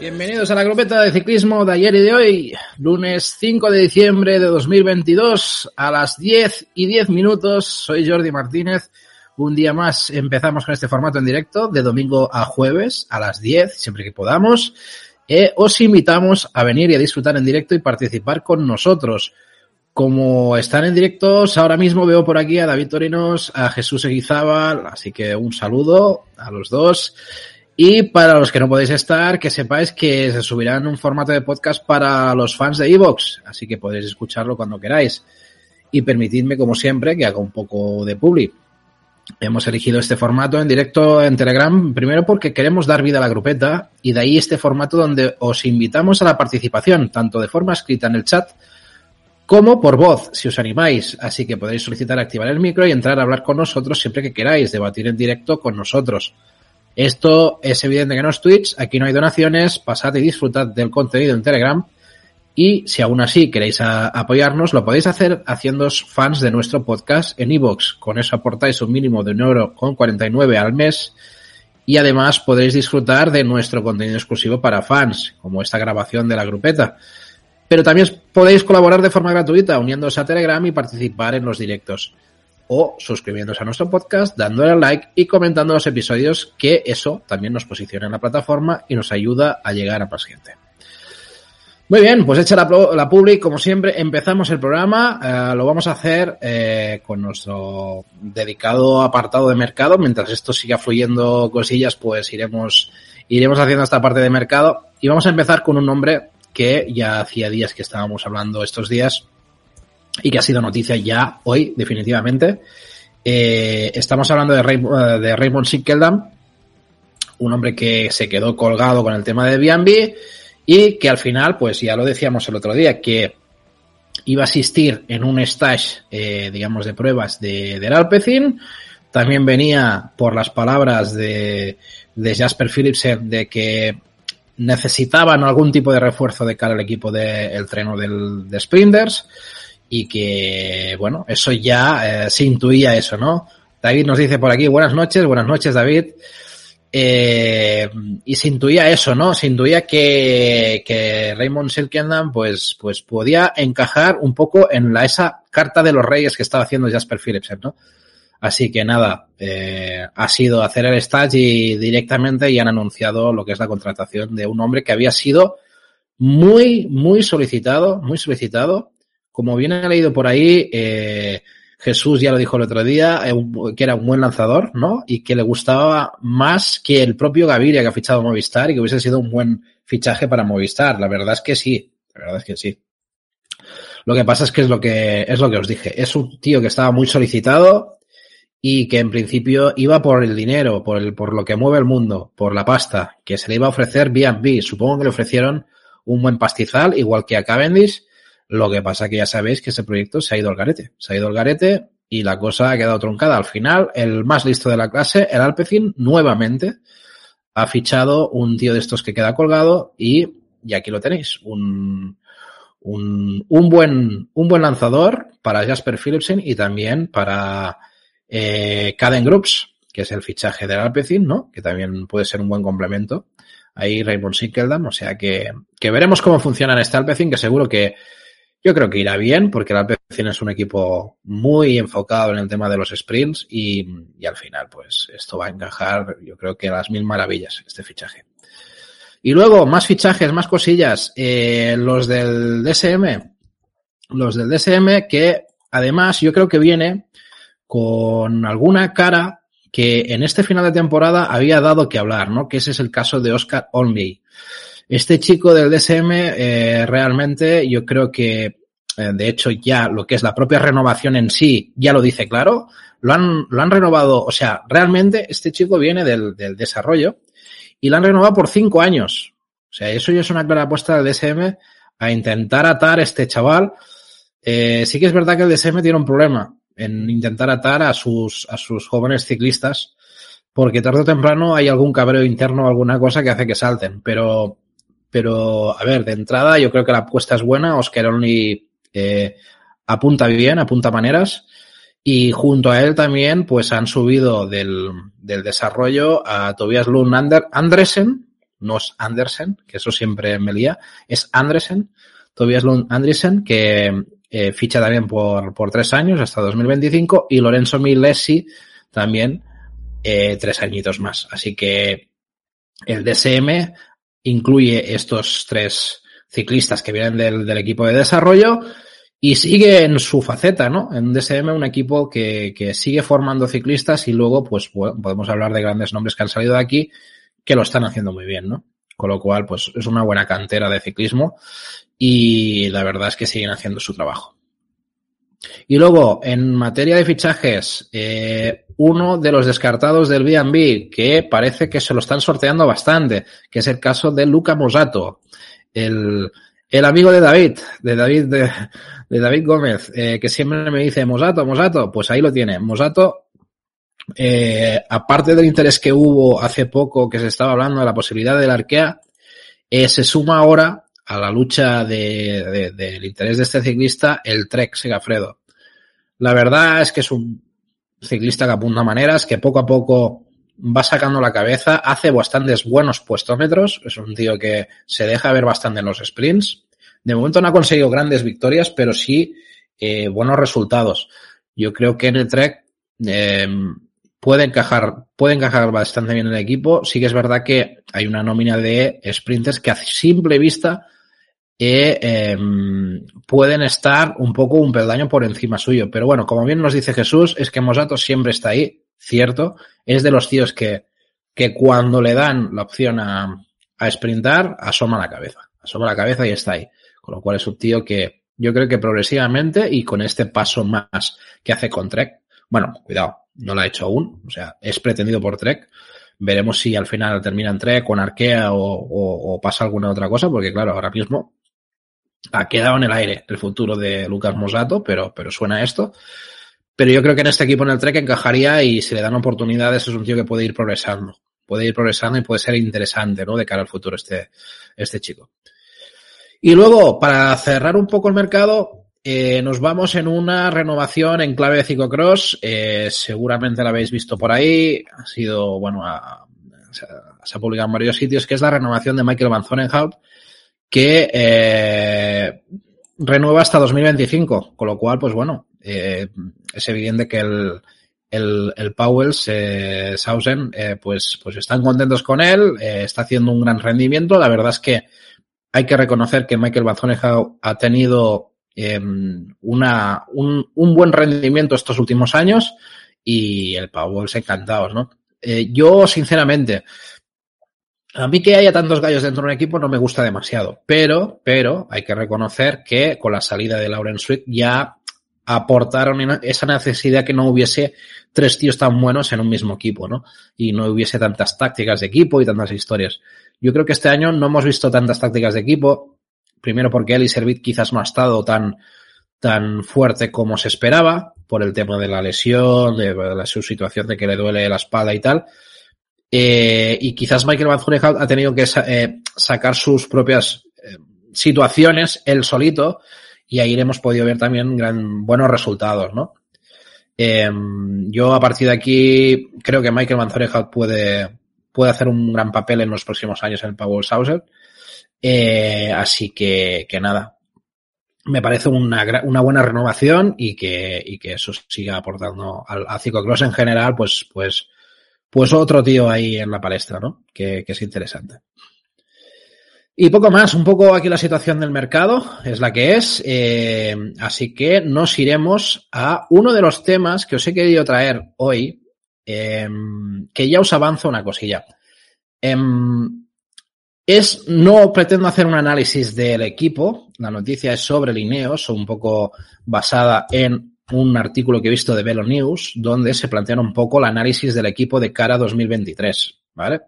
Bienvenidos a la grupeta de ciclismo de ayer y de hoy, lunes 5 de diciembre de 2022 a las 10 y 10 minutos. Soy Jordi Martínez. Un día más empezamos con este formato en directo de domingo a jueves a las 10, siempre que podamos. Eh, os invitamos a venir y a disfrutar en directo y participar con nosotros. Como están en directos, ahora mismo veo por aquí a David Torinos, a Jesús Eguizábal, así que un saludo a los dos. Y para los que no podéis estar, que sepáis que se subirá en un formato de podcast para los fans de Evox, así que podéis escucharlo cuando queráis. Y permitidme, como siempre, que haga un poco de publi. Hemos elegido este formato en directo en Telegram, primero porque queremos dar vida a la grupeta y de ahí este formato donde os invitamos a la participación, tanto de forma escrita en el chat como por voz, si os animáis. Así que podéis solicitar activar el micro y entrar a hablar con nosotros siempre que queráis, debatir en directo con nosotros. Esto es evidente que no es Twitch, aquí no hay donaciones, pasad y disfrutad del contenido en Telegram. Y si aún así queréis apoyarnos, lo podéis hacer haciéndoos fans de nuestro podcast en iVoox. Con eso aportáis un mínimo de un euro con 49 al mes. Y además podéis disfrutar de nuestro contenido exclusivo para fans, como esta grabación de la grupeta. Pero también podéis colaborar de forma gratuita uniéndose a Telegram y participar en los directos. O suscribiéndose a nuestro podcast, dándole like y comentando los episodios, que eso también nos posiciona en la plataforma y nos ayuda a llegar a más gente. Muy bien, pues hecha la, la public, como siempre, empezamos el programa. Eh, lo vamos a hacer eh, con nuestro dedicado apartado de mercado. Mientras esto siga fluyendo cosillas, pues iremos, iremos haciendo esta parte de mercado. Y vamos a empezar con un nombre que ya hacía días que estábamos hablando estos días y que ha sido noticia ya hoy, definitivamente. Eh, estamos hablando de, Ray, de Raymond Sickeldam, un hombre que se quedó colgado con el tema de B&B y que al final, pues ya lo decíamos el otro día, que iba a asistir en un stage, eh, digamos, de pruebas de, del Alpecin. También venía por las palabras de, de Jasper Philipsen de que necesitaban algún tipo de refuerzo de cara al equipo del de, treno del, de Sprinters y que, bueno, eso ya eh, se intuía eso, ¿no? David nos dice por aquí, buenas noches, buenas noches David. Eh, y se intuía eso, ¿no? Se intuía que, que Raymond Silkendam pues, pues podía encajar un poco en la, esa carta de los reyes que estaba haciendo Jasper Philipsen, ¿no? Así que nada, eh, ha sido hacer el stage y directamente ya han anunciado lo que es la contratación de un hombre que había sido muy, muy solicitado, muy solicitado. Como bien ha leído por ahí, eh, Jesús ya lo dijo el otro día, eh, que era un buen lanzador, ¿no? Y que le gustaba más que el propio Gaviria que ha fichado Movistar y que hubiese sido un buen fichaje para Movistar. La verdad es que sí, la verdad es que sí. Lo que pasa es que es lo que, es lo que os dije. Es un tío que estaba muy solicitado, y que en principio iba por el dinero, por, el, por lo que mueve el mundo, por la pasta, que se le iba a ofrecer B&B. Supongo que le ofrecieron un buen pastizal, igual que a Cavendish. Lo que pasa que ya sabéis que ese proyecto se ha ido al garete. Se ha ido al garete y la cosa ha quedado truncada. Al final, el más listo de la clase, el Alpecin, nuevamente ha fichado un tío de estos que queda colgado y, y aquí lo tenéis, un, un, un, buen, un buen lanzador para Jasper Philipsen y también para eh, Caden Groups, que es el fichaje del Alpecin, ¿no? Que también puede ser un buen complemento. Ahí Raymond Sinkeldam, o sea que, que veremos cómo funciona en este Alpecin, que seguro que yo creo que irá bien, porque el Alpecin es un equipo muy enfocado en el tema de los sprints y, y al final, pues esto va a encajar, yo creo que a las mil maravillas, este fichaje. Y luego, más fichajes, más cosillas. Eh, los del DSM. Los del DSM que además yo creo que viene con alguna cara que en este final de temporada había dado que hablar, ¿no? Que ese es el caso de Oscar Olney. Este chico del DSM eh, realmente yo creo que, eh, de hecho, ya lo que es la propia renovación en sí ya lo dice claro. Lo han, lo han renovado, o sea, realmente este chico viene del, del desarrollo y lo han renovado por cinco años. O sea, eso ya es una clara apuesta del DSM a intentar atar a este chaval. Eh, sí que es verdad que el DSM tiene un problema en intentar atar a sus, a sus jóvenes ciclistas, porque tarde o temprano hay algún cabreo interno alguna cosa que hace que salten. Pero, pero, a ver, de entrada yo creo que la apuesta es buena. Oscar Only eh, apunta bien, apunta maneras. Y junto a él también, pues han subido del, del desarrollo a Tobias Lund Ander, Andresen, no es Andersen, que eso siempre me lía, es Andresen, Tobias Lund Andresen, que eh, ficha también por, por tres años hasta 2025 y Lorenzo Milesi también eh, tres añitos más. Así que el DSM incluye estos tres ciclistas que vienen del, del equipo de desarrollo y sigue en su faceta, ¿no? En DSM un equipo que, que sigue formando ciclistas y luego pues podemos hablar de grandes nombres que han salido de aquí que lo están haciendo muy bien, ¿no? Con lo cual, pues es una buena cantera de ciclismo y la verdad es que siguen haciendo su trabajo. Y luego, en materia de fichajes, eh, uno de los descartados del B&B, que parece que se lo están sorteando bastante, que es el caso de Luca Mosato, el, el amigo de David, de David, de, de David Gómez, eh, que siempre me dice Mosato, Mosato, pues ahí lo tiene. Mosato eh, aparte del interés que hubo hace poco que se estaba hablando de la posibilidad del Arkea, eh, se suma ahora a la lucha del de, de, interés de este ciclista el Trek Segafredo. La verdad es que es un ciclista que apunta maneras, que poco a poco va sacando la cabeza, hace bastantes buenos puestómetros, es un tío que se deja ver bastante en los sprints. De momento no ha conseguido grandes victorias, pero sí eh, buenos resultados. Yo creo que en el Trek eh, puede encajar, puede encajar bastante bien en el equipo. Sí que es verdad que hay una nómina de sprinters que a simple vista eh, eh, pueden estar un poco un peldaño por encima suyo. Pero bueno, como bien nos dice Jesús, es que Mosato siempre está ahí, cierto. Es de los tíos que, que cuando le dan la opción a, a sprintar, asoma la cabeza. Asoma la cabeza y está ahí. Con lo cual es un tío que yo creo que progresivamente y con este paso más que hace con Trek, bueno, cuidado, no lo ha hecho aún, o sea, es pretendido por Trek. Veremos si al final termina en Trek con Arkea o, o, o, pasa alguna otra cosa, porque claro, ahora mismo ha quedado en el aire el futuro de Lucas Mosato, pero, pero suena esto. Pero yo creo que en este equipo en el Trek encajaría y si le dan oportunidades es un tío que puede ir progresando. Puede ir progresando y puede ser interesante, ¿no? De cara al futuro este, este chico. Y luego, para cerrar un poco el mercado, eh, nos vamos en una renovación en clave de ciclocross. Eh, seguramente la habéis visto por ahí. Ha sido, bueno, se ha publicado en varios sitios, que es la renovación de Michael Van Zonenhout, que eh, renueva hasta 2025. Con lo cual, pues bueno, eh, es evidente que el, el, el Powells, eh, Sausen, pues, pues están contentos con él, está haciendo un gran rendimiento. La verdad es que hay que reconocer que Michael Van Zonenhout ha tenido eh, una, un, un, buen rendimiento estos últimos años y el Powerball encantados, ¿no? Eh, yo, sinceramente, a mí que haya tantos gallos dentro de un equipo no me gusta demasiado, pero, pero hay que reconocer que con la salida de Lauren Sweet ya aportaron esa necesidad que no hubiese tres tíos tan buenos en un mismo equipo, ¿no? Y no hubiese tantas tácticas de equipo y tantas historias. Yo creo que este año no hemos visto tantas tácticas de equipo primero porque Eli Servit quizás no ha estado tan, tan fuerte como se esperaba, por el tema de la lesión, de, de su situación de que le duele la espalda y tal. Eh, y quizás Michael Van Zunehout ha tenido que eh, sacar sus propias eh, situaciones él solito y ahí hemos podido ver también gran, buenos resultados, ¿no? yo a partir de aquí creo que Michael Van Zunehout puede, puede hacer un gran papel en los próximos años en el Power Saucer. Eh, así que, que nada, me parece una, una buena renovación y que, y que eso siga aportando al, a Ciclocross en general, pues, pues, pues otro tío ahí en la palestra, ¿no? Que, es interesante. Y poco más, un poco aquí la situación del mercado es la que es, eh, así que nos iremos a uno de los temas que os he querido traer hoy, eh, que ya os avanzo una cosilla. Eh, Es, no pretendo hacer un análisis del equipo, la noticia es sobre Lineos, un poco basada en un artículo que he visto de Velo News, donde se plantea un poco el análisis del equipo de cara a 2023, ¿vale?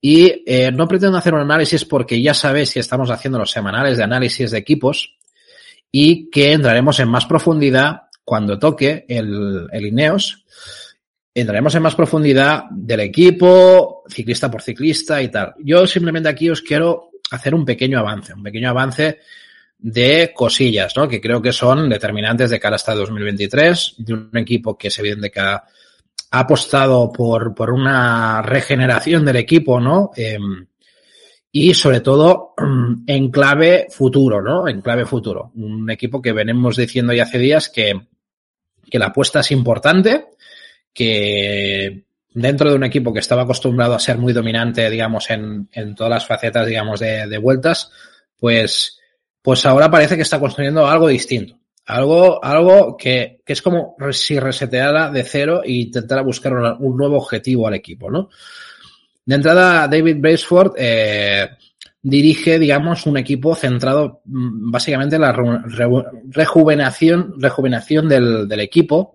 Y eh, no pretendo hacer un análisis porque ya sabéis que estamos haciendo los semanales de análisis de equipos y que entraremos en más profundidad cuando toque el, el Ineos. Entraremos en más profundidad del equipo, ciclista por ciclista y tal. Yo simplemente aquí os quiero hacer un pequeño avance, un pequeño avance de cosillas, ¿no? Que creo que son determinantes de cara hasta 2023, de un equipo que es evidente que ha ha apostado por, por una regeneración del equipo, ¿no? Eh, y sobre todo en clave futuro, ¿no? En clave futuro. Un equipo que venimos diciendo ya hace días que, que la apuesta es importante, que dentro de un equipo que estaba acostumbrado a ser muy dominante, digamos, en, en todas las facetas, digamos, de, de vueltas, pues, pues ahora parece que está construyendo algo distinto. Algo, algo que, que es como si reseteara de cero e intentara buscar un nuevo objetivo al equipo, ¿no? De entrada, David Braceford eh, dirige, digamos, un equipo centrado mm, básicamente en la re, rejuvenación, rejuvenación del, del equipo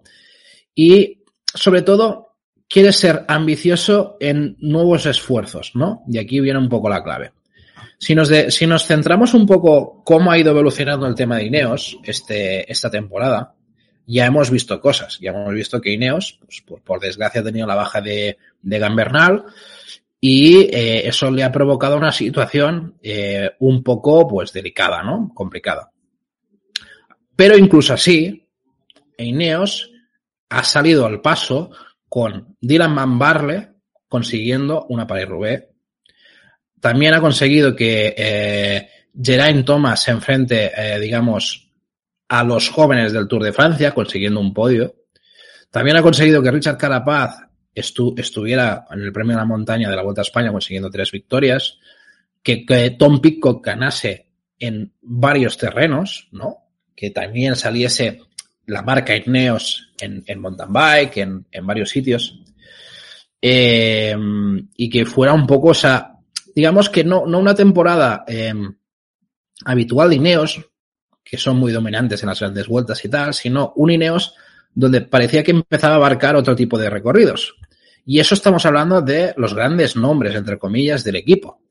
y, sobre todo, quiere ser ambicioso en nuevos esfuerzos, ¿no? Y aquí viene un poco la clave. Si nos, de, si nos centramos un poco cómo ha ido evolucionando el tema de Ineos este, esta temporada, ya hemos visto cosas. Ya hemos visto que Ineos, pues, por, desgracia, ha tenido la baja de, de Gambernal y eh, eso le ha provocado una situación eh, un poco pues delicada, ¿no? Complicada. Pero incluso así, Ineos ha salido al paso con Dylan Van Barle consiguiendo una Paris-Roubaix también ha conseguido que eh, Geraint Thomas se enfrente, eh, digamos, a los jóvenes del Tour de Francia, consiguiendo un podio. También ha conseguido que Richard Carapaz estu estuviera en el premio de la montaña de la Vuelta a España, consiguiendo tres victorias. Que, Tom Pitcock ganase en varios terrenos, ¿no? Que también saliese la marca Ineos en, en mountain bike, en, en varios sitios. Eh, y que fuera un poco esa digamos que no, no una temporada eh, habitual de Ineos, que son muy dominantes en las grandes vueltas y tal, sino un Ineos donde parecía que empezaba a abarcar otro tipo de recorridos. Y eso estamos hablando de los grandes nombres, entre comillas, del equipo.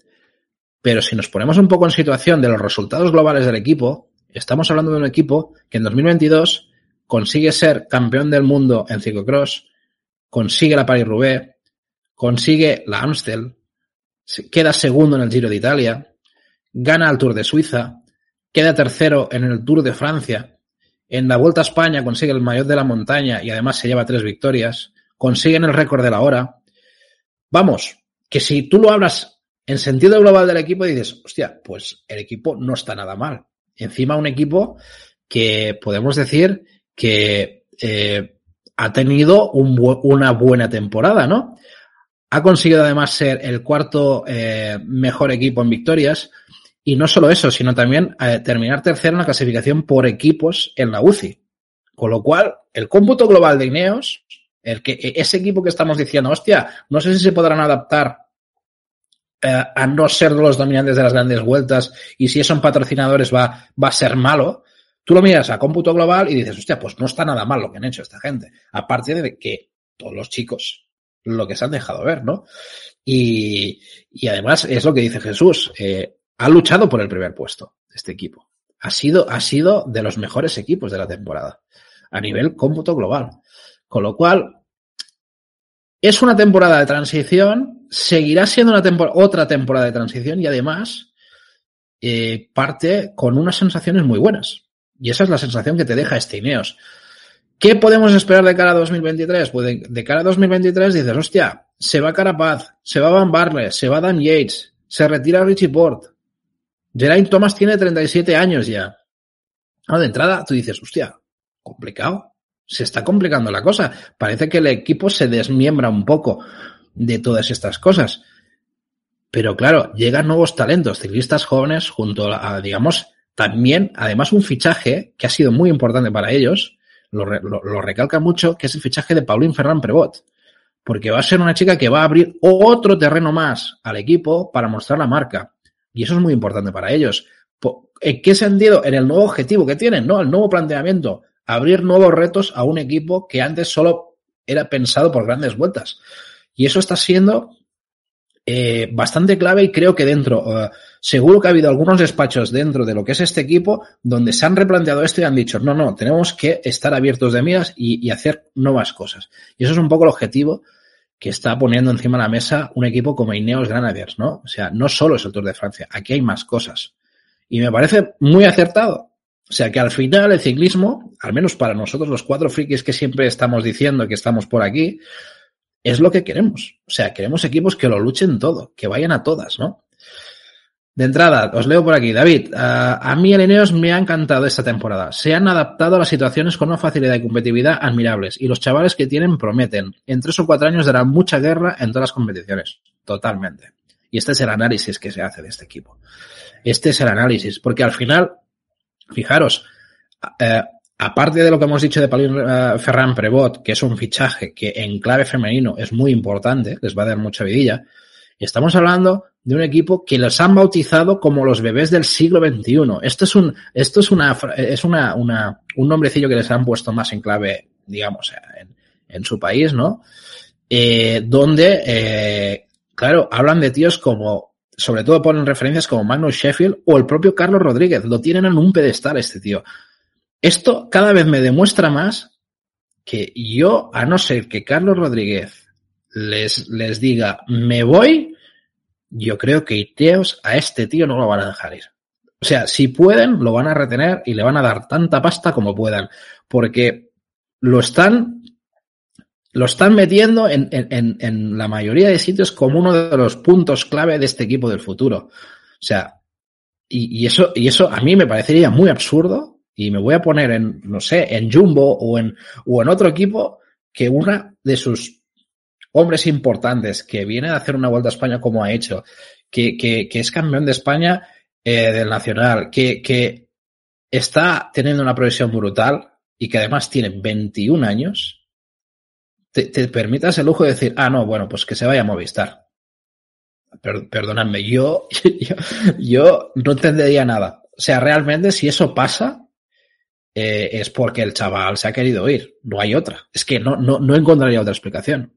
Pero si nos ponemos un poco en situación de los resultados globales del equipo, estamos hablando de un equipo que en 2022 consigue ser campeón del mundo en ciclocross, consigue la Paris-Roubaix, consigue la Amstel, queda segundo en el Giro de Italia, gana el Tour de Suiza, queda tercero en el Tour de Francia, en la Vuelta a España consigue el mayor de la montaña y además se lleva tres victorias, consiguen el récord de la hora. Vamos, que si tú lo hablas en sentido global del equipo dices, hostia, pues el equipo no está nada mal. Encima un equipo que podemos decir que eh, ha tenido un una buena temporada, ¿no? Ha conseguido además ser el cuarto eh, mejor equipo en victorias. Y no solo eso, sino también eh, terminar tercero en la clasificación por equipos en la UCI. Con lo cual, el cómputo global de Ineos, el que, e, ese equipo que estamos diciendo, hostia, no sé si se podrán adaptar eh, a no ser los dominantes de las grandes vueltas y si son patrocinadores va, va a ser malo. Tú lo miras a cómputo global y dices, hostia, pues no está nada mal lo que han hecho esta gente. Aparte de que todos los chicos lo que se han dejado ver, ¿no? Y, y además es lo que dice Jesús, eh, ha luchado por el primer puesto este equipo. Ha sido, ha sido de los mejores equipos de la temporada a nivel cómputo global. Con lo cual, es una temporada de transición, seguirá siendo una otra temporada de transición y además eh, parte con unas sensaciones muy buenas. Y esa es la sensación que te deja este Ineos. ¿Qué podemos esperar de cara a 2023? Pues de, cara a 2023 dices, hostia, se va Carapaz, se va Van Barle, se va Dan Yates, se retira Richie Port. Geraint Thomas tiene 37 años ya. No, de entrada tú dices, hostia, complicado. Se está complicando la cosa. Parece que el equipo se desmiembra un poco de todas estas cosas. Pero claro, llegan nuevos talentos, ciclistas jóvenes, junto a, digamos, también, además, un fichaje que ha sido muy importante para ellos, lo, lo, lo, recalca mucho, que es el fichaje de Paulín Ferran Prevot. porque va a ser una chica que va a abrir otro terreno más al equipo para mostrar la marca. Y eso es muy importante para ellos. ¿En qué sentido? En el nuevo objetivo que tienen, ¿no? El nuevo planteamiento. Abrir nuevos retos a un equipo que antes solo era pensado por grandes vueltas. Y eso está siendo eh, bastante clave y creo que dentro, uh, seguro que ha habido algunos despachos dentro de lo que es este equipo donde se han replanteado esto y han dicho, no, no, tenemos que estar abiertos de miras y, y hacer nuevas cosas. Y eso es un poco el objetivo que está poniendo encima de la mesa un equipo como Ineos Granadiers, ¿no? O sea, no solo es el Tour de Francia, aquí hay más cosas. Y me parece muy acertado. O sea, que al final el ciclismo, al menos para nosotros los cuatro frikis que siempre estamos diciendo que estamos por aquí, es lo que queremos. O sea, queremos equipos que lo luchen todo, que vayan a todas, ¿no? De entrada, os leo por aquí. David, a mí el Ineos me ha encantado esta temporada. Se han adaptado a las situaciones con una facilidad y competitividad admirables y los chavales que tienen prometen. En tres o cuatro años darán mucha guerra en todas las competiciones. Totalmente. Y este es el análisis que se hace de este equipo. Este es el análisis, porque al final, fijaros, eh, aparte de lo que hemos dicho de uh, Ferran Prevot, que es un fichaje que en clave femenino es muy importante, les va a dar mucha vidilla, estamos hablando de un equipo que los han bautizado como los bebés del siglo XXI. Esto es un, esto es una, es una, una, un nombrecillo que les han puesto más en clave, digamos, en, en su país, ¿no? Eh, donde, eh, claro, hablan de tíos como, sobre todo ponen referencias como Magnus Sheffield o el propio Carlos Rodríguez. Lo tienen en un pedestal este tío. Esto cada vez me demuestra más que yo, a no ser que Carlos Rodríguez les, les diga, me voy, yo creo que Iteos a este tío no lo van a dejar ir. O sea, si pueden, lo van a retener y le van a dar tanta pasta como puedan. Porque lo están, lo están metiendo en, en, en la mayoría de sitios como uno de los puntos clave de este equipo del futuro. O sea, y, y eso, y eso a mí me parecería muy absurdo y me voy a poner en, no sé, en Jumbo o en, o en otro equipo que una de sus hombres importantes que viene a hacer una vuelta a España como ha hecho, que, que, es campeón de España eh, del Nacional, que, que está teniendo una progresión brutal y que además tiene 21 años, te, te, permitas el lujo de decir, ah, no, bueno, pues que se vaya a Movistar. Per, perdonadme, yo, yo, yo no entendería nada. O sea, realmente si eso pasa, eh, es porque el chaval se ha querido ir. No hay otra. Es que no, no, no encontraría otra explicación.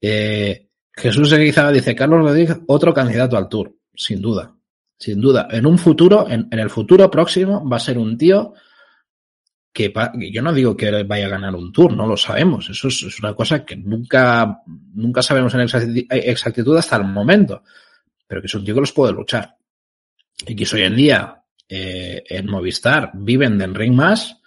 Eh, Jesús Eguizada dice, Carlos Rodríguez, otro candidato al Tour, sin duda, sin duda. En un futuro, en, el futuro próximo, va a ser un tío que, yo no digo que vaya a ganar un Tour, no lo sabemos. Eso es, es una cosa que nunca, nunca sabemos en exactitud hasta el momento. Pero que es un tío que los puede luchar. Y que hoy en día, eh, en Movistar, viven de ring más,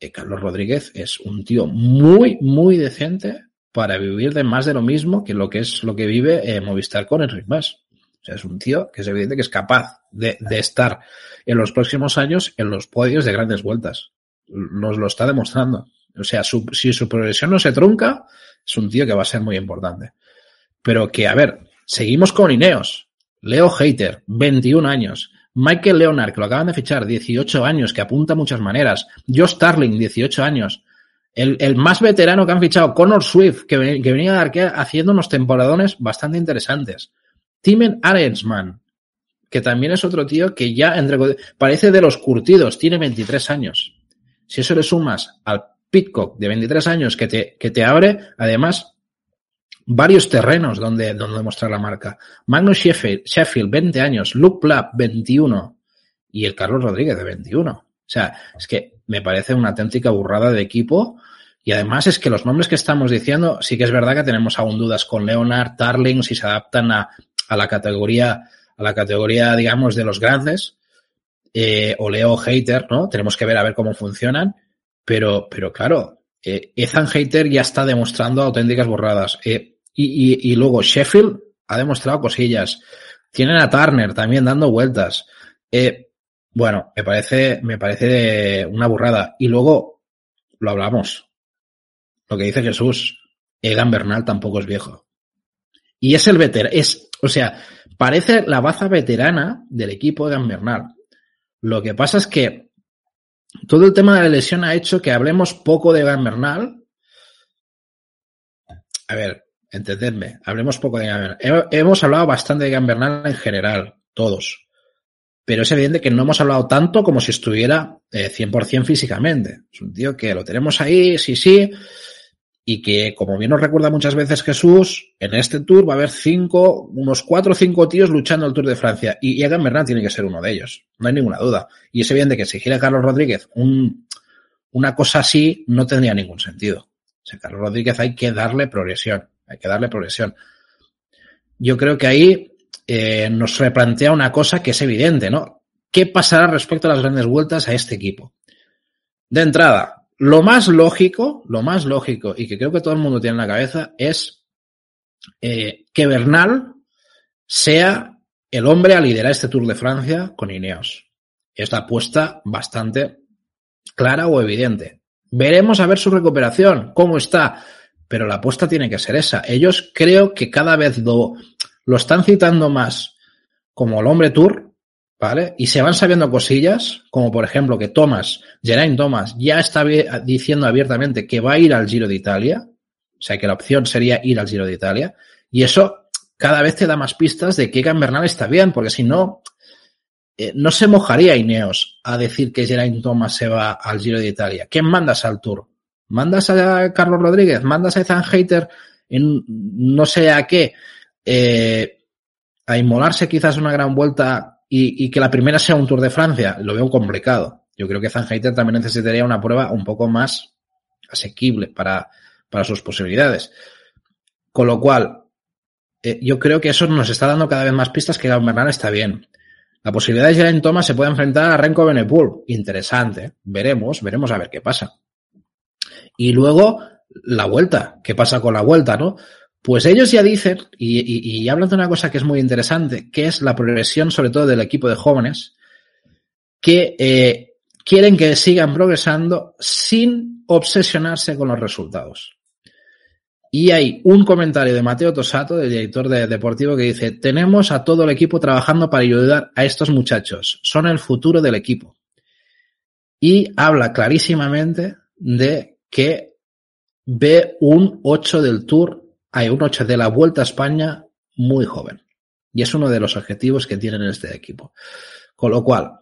eh, Carlos Rodríguez es un tío muy, muy decente para vivir de más de lo mismo que lo que es lo que vive eh, Movistar con Enric Mas. O sea, es un tío que es evidente que es capaz de, estar en los próximos años en los podios de grandes vueltas. Nos lo está demostrando. O sea, si su progresión no se trunca, es un tío que va a ser muy importante. Pero que, a ver, seguimos con Ineos. Leo Hater, 21 años. Michael Leonard, que lo acaban de fichar, 18 años, que apunta muchas maneras. Josh Starling, 18 años. El, el, más veterano que han fichado, Connor Swift, que, que venía de Arkea haciendo unos temporadones bastante interesantes. Timen Arensman, que también es otro tío que ya entre, parece de los curtidos, tiene 23 años. Si eso le sumas al Pitcock de 23 años que te, que te abre, además, varios terrenos donde, donde mostrar la marca. Magnus Sheffield, Sheffield, 20 años. Luke Plapp, 21. Y el Carlos Rodríguez, de 21. O sea, es que me parece una auténtica burrada de equipo y además es que los nombres que estamos diciendo, sí que es verdad que tenemos aún dudas con Leonard, Tarling, si se adaptan a, a la categoría, a la categoría, digamos, de los grandes, eh, o Leo Hater, ¿no? Tenemos que ver a ver cómo funcionan, pero, pero claro, eh, Ethan Hater ya está demostrando auténticas borradas. Eh, y, y, y luego Sheffield ha demostrado cosillas. Tienen a Turner también dando vueltas. Eh, bueno, me parece, me parece una burrada. Y luego, lo hablamos, lo que dice Jesús, Egan Bernal tampoco es viejo. Y es el veterano, es, o sea, parece la baza veterana del equipo Egan Bernal. Lo que pasa es que todo el tema de la lesión ha hecho que hablemos poco de Egan Bernal a ver, entendedme, hablemos poco de Egan Hemos hablado bastante de Egan Bernal en general, todos. Pero es evidente que no hemos hablado tanto como si estuviera eh, 100% físicamente. Es un tío que lo tenemos ahí, sí, sí, y que, como bien nos recuerda muchas veces Jesús, en este tour va a haber cinco, unos cuatro o cinco tíos luchando el Tour de Francia. Y Egan Bernal tiene que ser uno de ellos, no hay ninguna duda. Y es evidente que si gira Carlos Rodríguez un, una cosa así, no tendría ningún sentido. O sea, Carlos Rodríguez hay que darle progresión, hay que darle progresión. Yo creo que ahí eh, nos replantea una cosa que es evidente, ¿no? ¿Qué pasará respecto a las grandes vueltas a este equipo? De entrada, lo más lógico, lo más lógico, y que creo que todo el mundo tiene en la cabeza, es eh, que Bernal sea el hombre a liderar este Tour de Francia con Ineos. Es la apuesta bastante clara o evidente. Veremos a ver su recuperación, cómo está, pero la apuesta tiene que ser esa. Ellos creo que cada vez lo, están citando más como el hombre Tour ¿vale? Y se van sabiendo cosillas, como por ejemplo que Thomas, Geraint Thomas, ya está diciendo abiertamente que va a ir al Giro de Italia, o sea que la opción sería ir al Giro de Italia, y eso cada vez te da más pistas de que Egan está bien, porque si no, eh, no se mojaría Ineos a decir que Geraint Thomas se va al Giro de Italia. ¿Quién mandas al Tour? ¿Mandas a Carlos Rodríguez? ¿Mandas a Ethan Hater en no sé a qué? Eh, a inmolarse quizás una gran vuelta y, y, que la primera sea un Tour de Francia, lo veo complicado. Yo creo que Zanheiter también necesitaría una prueba un poco más asequible para, para sus posibilidades. Con lo cual, eh, yo creo que eso nos está dando cada vez más pistas que Bernal está bien. La posibilidad de que en Thomas se pueda enfrentar a Renko Benepool. Interesante. Veremos, veremos a ver qué pasa. Y luego, la vuelta. ¿Qué pasa con la vuelta, no? Pues ellos ya dicen, y, hablan de una cosa que es muy interesante, que es la progresión sobre todo del equipo de jóvenes, que eh, quieren que sigan progresando sin obsesionarse con los resultados. Y hay un comentario de Mateo Tosato, del director de Deportivo, que dice, tenemos a todo el equipo trabajando para ayudar a estos muchachos. Son el futuro del equipo. Y habla clarísimamente de que ve un 8 del Tour hay un 8 de la Vuelta a España muy joven. Y es uno de los objetivos que tienen en este equipo. Con lo cual,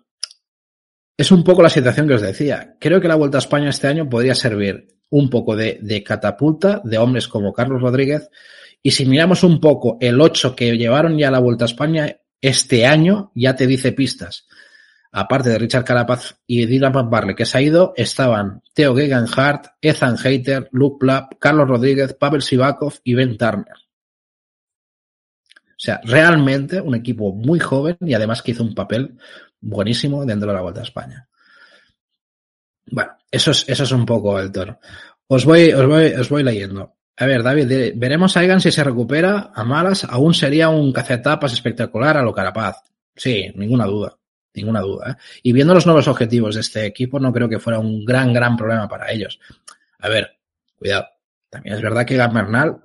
es un poco la situación que os decía. Creo que la Vuelta a España este año podría servir un poco de, de catapulta de hombres como Carlos Rodríguez. Y si miramos un poco el 8 que llevaron ya la Vuelta a España este año, ya te dice pistas aparte de Richard Carapaz y Dylan Van que se ha ido, estaban Theo Gegenhardt, Ethan Hayter, Luke Plapp, Carlos Rodríguez, Pavel Sivakov y Ben Turner. O sea, realmente un equipo muy joven y además que hizo un papel buenísimo dentro de la Vuelta a España. Bueno, eso es, eso es un poco el tono. Os voy, os voy, os voy leyendo. A ver, David, veremos a Egan si se recupera a malas. Aún sería un cazatapas espectacular a lo Carapaz. Sí, ninguna duda ninguna duda. ¿eh? Y viendo los nuevos objetivos de este equipo, no creo que fuera un gran, gran problema para ellos. A ver, cuidado. También es verdad que Gamernal,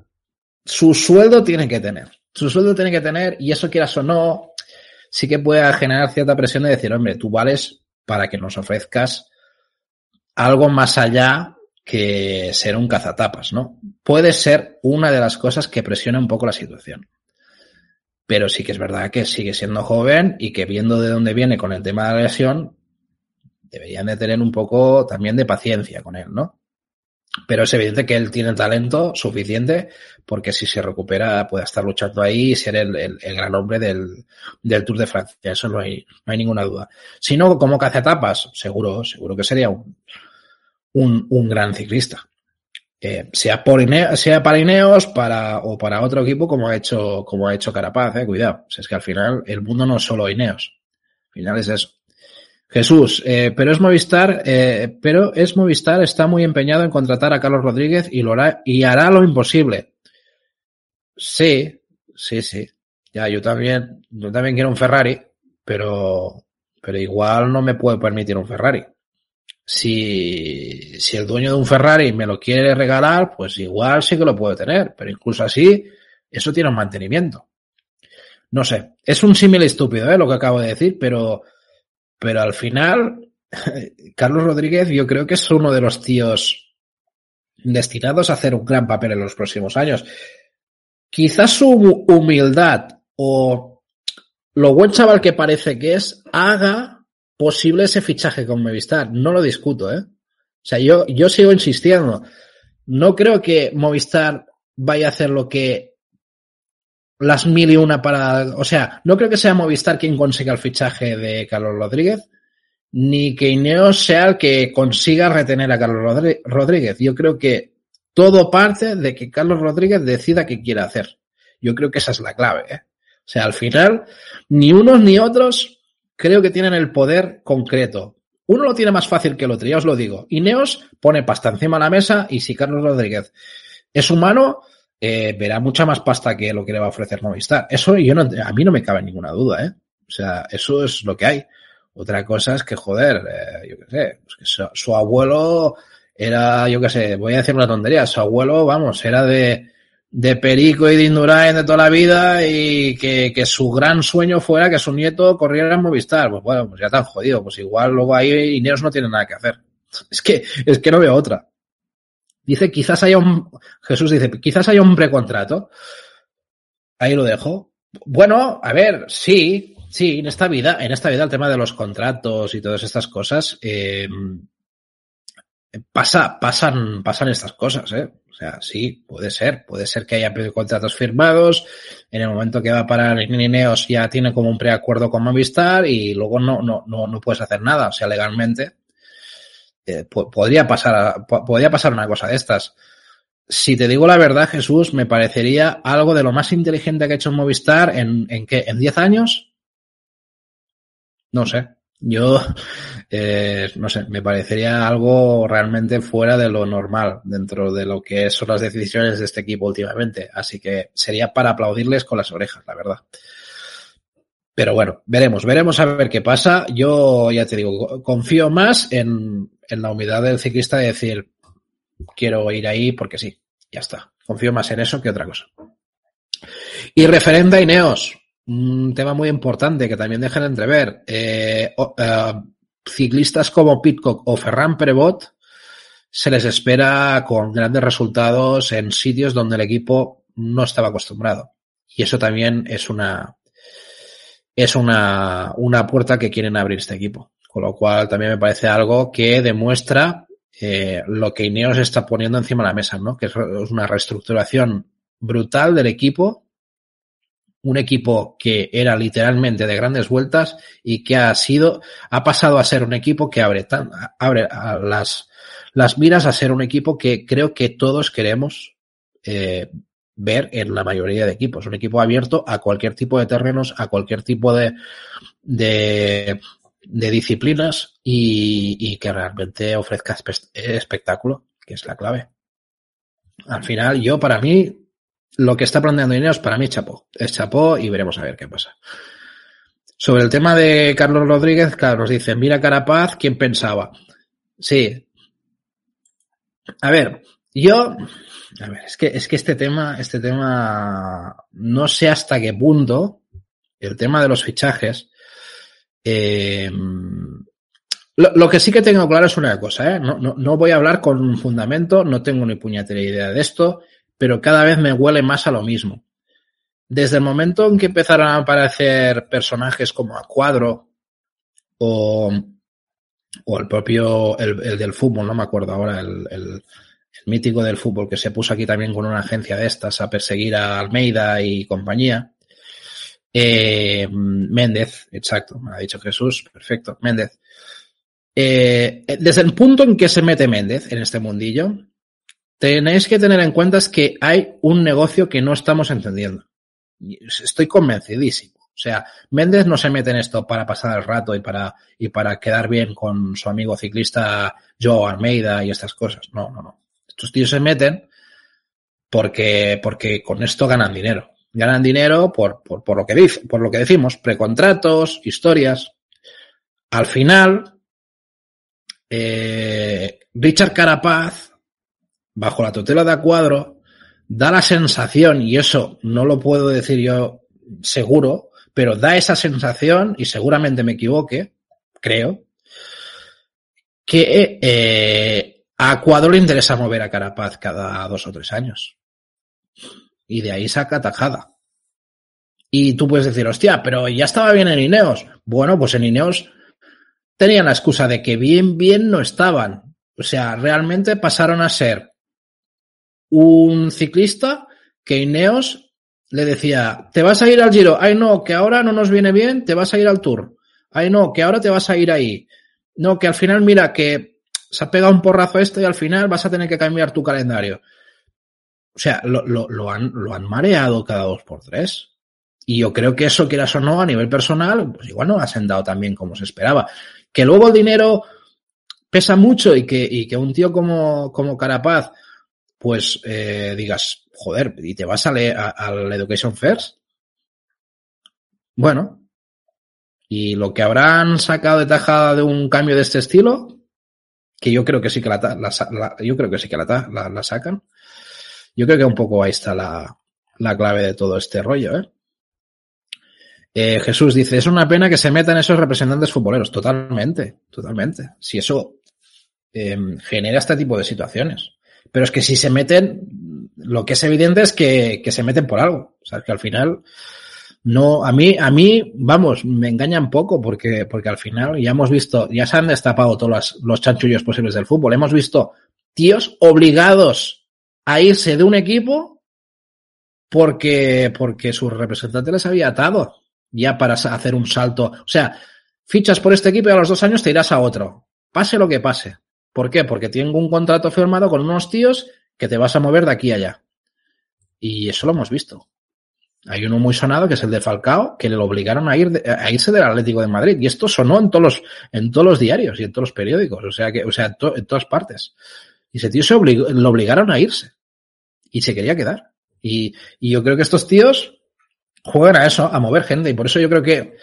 su sueldo tiene que tener. Su sueldo tiene que tener, y eso quieras o no, sí que puede generar cierta presión de decir, hombre, tú vales para que nos ofrezcas algo más allá que ser un cazatapas, ¿no? Puede ser una de las cosas que presiona un poco la situación pero sí que es verdad que sigue siendo joven y que viendo de dónde viene con el tema de la lesión, deberían de tener un poco también de paciencia con él, ¿no? Pero es evidente que él tiene talento suficiente porque si se recupera puede estar luchando ahí y ser el, el, gran hombre del, del, Tour de Francia. Eso no hay, no hay ninguna duda. Si no, como etapas, seguro, seguro que sería un, un, un gran ciclista eh, sea, para Ineos para, o para otro equipo como ha hecho, como ha hecho Carapaz, eh, cuidado. es que al final el mundo no es solo Ineos. Al final es eso. Jesús, eh, pero es Movistar, eh, pero es Movistar está muy empeñado en contratar a Carlos Rodríguez y lo hará, y hará lo imposible. Sí, sí, sí. Ya, yo también, yo también quiero un Ferrari, pero, pero igual no me puedo permitir un Ferrari si, si el dueño de un Ferrari me lo quiere regalar, pues igual sí que lo puedo tener, pero incluso así, eso tiene un mantenimiento. No sé, es un símil estúpido, ¿eh? lo que acabo de decir, pero, pero al final, Carlos Rodríguez yo creo que es uno de los tíos destinados a hacer un gran papel en los próximos años. Quizás su humildad o lo buen chaval que parece que es haga posible ese fichaje con Movistar. No lo discuto, ¿eh? O sea, yo, yo sigo insistiendo. No creo que Movistar vaya a hacer lo que las mil y una para. O sea, no creo que sea Movistar quien consiga el fichaje de Carlos Rodríguez, ni que Ineos sea el que consiga retener a Carlos Rodríguez. Yo creo que todo parte de que Carlos Rodríguez decida qué quiere hacer. Yo creo que esa es la clave. ¿eh? O sea, al final, ni unos ni otros creo que tienen el poder concreto. Uno lo tiene más fácil que el otro, ya os lo digo. Ineos pone pasta encima de la mesa y si Carlos Rodríguez es humano, eh, verá mucha más pasta que lo que le va a ofrecer Movistar. Eso yo no, a mí no me cabe ninguna duda, ¿eh? O sea, eso es lo que hay. Otra cosa es que, joder, eh, yo qué sé, pues que su, abuelo era, yo qué sé, voy a decir una tontería, su abuelo, vamos, era de, de Perico y de Indurain de toda la vida y que, que, su gran sueño fuera que su nieto corriera en Movistar. Pues bueno, pues ya tan jodido, pues igual luego ahí Ineos no tiene nada que hacer. Es que, es que no veo otra. Dice, quizás haya un, Jesús dice, quizás haya un precontrato. Ahí lo dejo. Bueno, a ver, sí, sí, en esta vida, en esta vida el tema de los contratos y todas estas cosas, eh, pasa, pasan, pasan estas cosas, ¿eh? Sí, puede ser, puede ser que haya contratos firmados, en el momento que va para Nineos ya tiene como un preacuerdo con Movistar y luego no, no, no, no puedes hacer nada, o sea, legalmente eh, podría pasar, podría pasar una cosa de estas. Si te digo la verdad, Jesús, me parecería algo de lo más inteligente que ha hecho Movistar en, en qué, en 10 años. No sé. Yo, eh, no sé, me parecería algo realmente fuera de lo normal dentro de lo que son las decisiones de este equipo últimamente. Así que sería para aplaudirles con las orejas, la verdad. Pero bueno, veremos, veremos a ver qué pasa. Yo ya te digo, confío más en, en la humildad del ciclista de decir, quiero ir ahí porque sí, ya está. Confío más en eso que otra cosa. Y referente a Ineos, un tema muy importante que también dejan entrever. Eh, eh, ciclistas como Pitcock o Ferran Prevot se les espera con grandes resultados en sitios donde el equipo no estaba acostumbrado. Y eso también es una, es una, una puerta que quieren abrir este equipo. Con lo cual también me parece algo que demuestra eh, lo que Ineos está poniendo encima de la mesa, ¿no? Que es una reestructuración brutal del equipo. Un equipo que era literalmente de grandes vueltas y que ha sido, ha pasado a ser un equipo que abre, tan, abre las, las miras a ser un equipo que creo que todos queremos eh, ver en la mayoría de equipos. Un equipo abierto a cualquier tipo de terrenos, a cualquier tipo de, de, de disciplinas y, y, que realmente ofrezca espectáculo, que es la clave. Al final, yo, para mí, lo que está planteando Ineos, para mí, chapó. Es chapó y veremos a ver qué pasa. Sobre el tema de Carlos Rodríguez, Carlos dice, mira Carapaz, ¿quién pensaba? Sí. A ver, yo, a ver, es que, es que este tema, este tema, no sé hasta qué punto, el tema de los fichajes, eh, lo, lo, que sí que tengo claro es una cosa, ¿eh? no, no, no, voy a hablar con un fundamento, no tengo ni puñetera idea de esto, pero cada vez me huele más a lo mismo. Desde el momento en que empezaron a aparecer personajes como a Cuadro o, o el propio, el, el, del fútbol, no me acuerdo ahora, el, el, mítico del fútbol que se puso aquí también con una agencia de estas a perseguir a Almeida y compañía, eh, Méndez, exacto, me ha dicho Jesús, perfecto, Méndez. Eh, desde el punto en que se mete Méndez en este mundillo, tenéis que tener en cuenta es que hay un negocio que no estamos entendiendo. Estoy convencidísimo. O sea, Méndez no se mete en esto para pasar el rato y para, y para quedar bien con su amigo ciclista Joe Almeida y estas cosas. No, no, no. Estos tíos se meten porque, porque con esto ganan dinero ganan dinero por, por, por, lo que dice, por lo que decimos, precontratos, historias. Al final, eh, Richard Carapaz, bajo la tutela de Acuadro, da la sensación, y eso no lo puedo decir yo seguro, pero da esa sensación, y seguramente me equivoque, creo, que eh, A le interesa mover a Carapaz cada dos o tres años. Y de ahí saca tajada. Y tú puedes decir, hostia, pero ya estaba bien en Ineos. Bueno, pues en Ineos tenían la excusa de que bien, bien no estaban. O sea, realmente pasaron a ser un ciclista que Ineos le decía, te vas a ir al Giro, ay no, que ahora no nos viene bien, te vas a ir al Tour, ay no, que ahora te vas a ir ahí, no, que al final mira que se ha pegado un porrazo esto y al final vas a tener que cambiar tu calendario. O sea, lo, lo, han, lo han mareado cada dos por tres. Y yo creo que eso, quieras o no, a nivel personal, pues igual no lo ha sentado tan bien como se esperaba. Que luego el dinero pesa mucho y que, y que un tío como, como Carapaz, pues eh, digas, joder, y te vas a leer al Education First. Bueno, y lo que habrán sacado de tajada de un cambio de este estilo, que yo creo que sí que la, la yo creo que sí que la, la, sacan. Yo creo que un poco ahí está la, la clave de todo este rollo, ¿eh? Eh, Jesús dice, es una pena que se metan esos representantes futboleros. Totalmente, totalmente. Si eso eh, genera este tipo de situaciones. Pero es que si se meten, lo que es evidente es que, que se meten por algo. O sea, que al final, no, a mí, a mí, vamos, me engañan poco porque, porque al final ya hemos visto, ya se han destapado todos los, los chanchullos posibles del fútbol. Hemos visto tíos obligados a irse de un equipo porque, porque su representante les había atado ya para hacer un salto. O sea, fichas por este equipo y a los dos años te irás a otro. Pase lo que pase. ¿Por qué? Porque tengo un contrato firmado con unos tíos que te vas a mover de aquí a allá. Y eso lo hemos visto. Hay uno muy sonado que es el de Falcao, que le obligaron a, ir a irse del Atlético de Madrid. Y esto sonó en todos los, en todos los diarios y en todos los periódicos. O sea que, o sea, en todas partes. Y ese tío se obligó, lo obligaron a irse. Y se quería quedar. Y, y yo creo que estos tíos, juegan a eso, a mover gente, y por eso yo creo que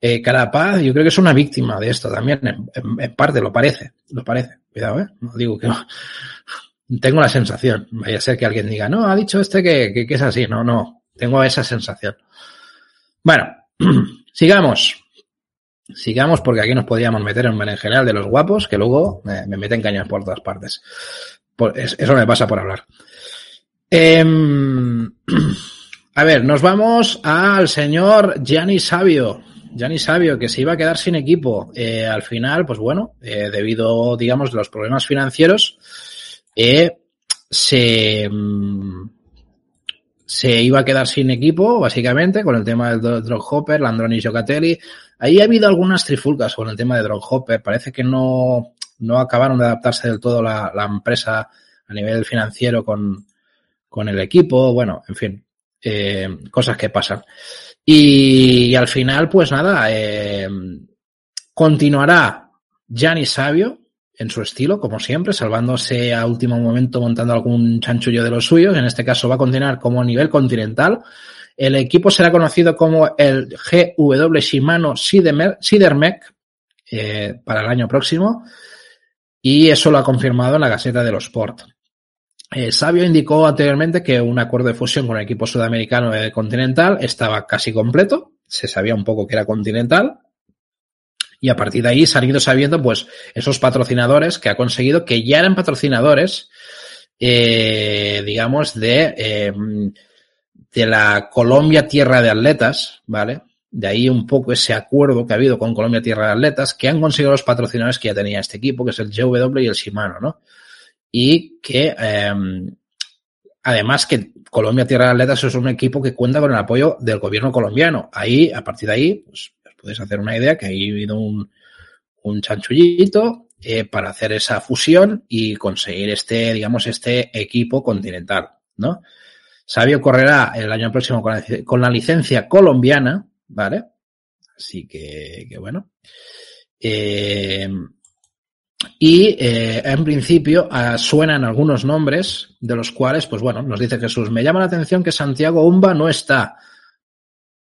eh, Carapaz, yo creo que es una víctima de esto también, en, parte, lo parece, lo parece. Cuidado, ¿eh? No digo que. Tengo la sensación, vaya a ser que alguien diga, no, ha dicho este que, es así, no, no, tengo esa sensación. Bueno, sigamos. Sigamos porque aquí nos podríamos meter en general de los guapos que luego me, me meten cañas por todas partes. Es, eso me pasa por hablar. Eh, A ver, nos vamos al señor Gianni Sabio. Gianni Sabio, que se iba a quedar sin equipo. Eh, al final, pues bueno, eh, debido, digamos, a los problemas financieros, eh, se, se iba a quedar sin equipo, básicamente, con el tema del Hopper, Landroni y Giocatelli. Ahí ha habido algunas trifulcas con el tema de Hopper. Parece que no, no acabaron de adaptarse del todo la, la empresa a nivel financiero con, con el equipo. Bueno, en fin, cosas que pasan. Y, al final, pues nada, eh, continuará Gianni Sabio en su estilo, como siempre, salvándose a último momento montando algún chanchullo de los suyos. En este caso va a continuar como nivel continental. El equipo será conocido como el GW Shimano Sidermec eh, para el año próximo. Y eso lo ha confirmado en la Gaceta de los Sport. Eh, Sabio indicó anteriormente que un acuerdo de fusión con el equipo sudamericano de Continental estaba casi completo, se sabía un poco que era Continental, y a partir de ahí se han ido sabiendo pues esos patrocinadores que ha conseguido, que ya eran patrocinadores, eh, digamos, de, eh, de la Colombia Tierra de Atletas, ¿vale? De ahí un poco ese acuerdo que ha habido con Colombia Tierra de Atletas, que han conseguido los patrocinadores que ya tenía este equipo, que es el GW y el Shimano, ¿no? Y que eh, además que Colombia Tierra de Atletas es un equipo que cuenta con el apoyo del gobierno colombiano. Ahí, a partir de ahí, pues, os podéis hacer una idea que ha habido un, un chanchullito eh, para hacer esa fusión y conseguir este, digamos, este equipo continental, ¿no? Sabio correrá el año próximo con la, con la licencia colombiana, ¿vale? Así que, que bueno. Eh, y eh, en principio uh, suenan algunos nombres de los cuales, pues bueno, nos dice Jesús, me llama la atención que Santiago Umba no está.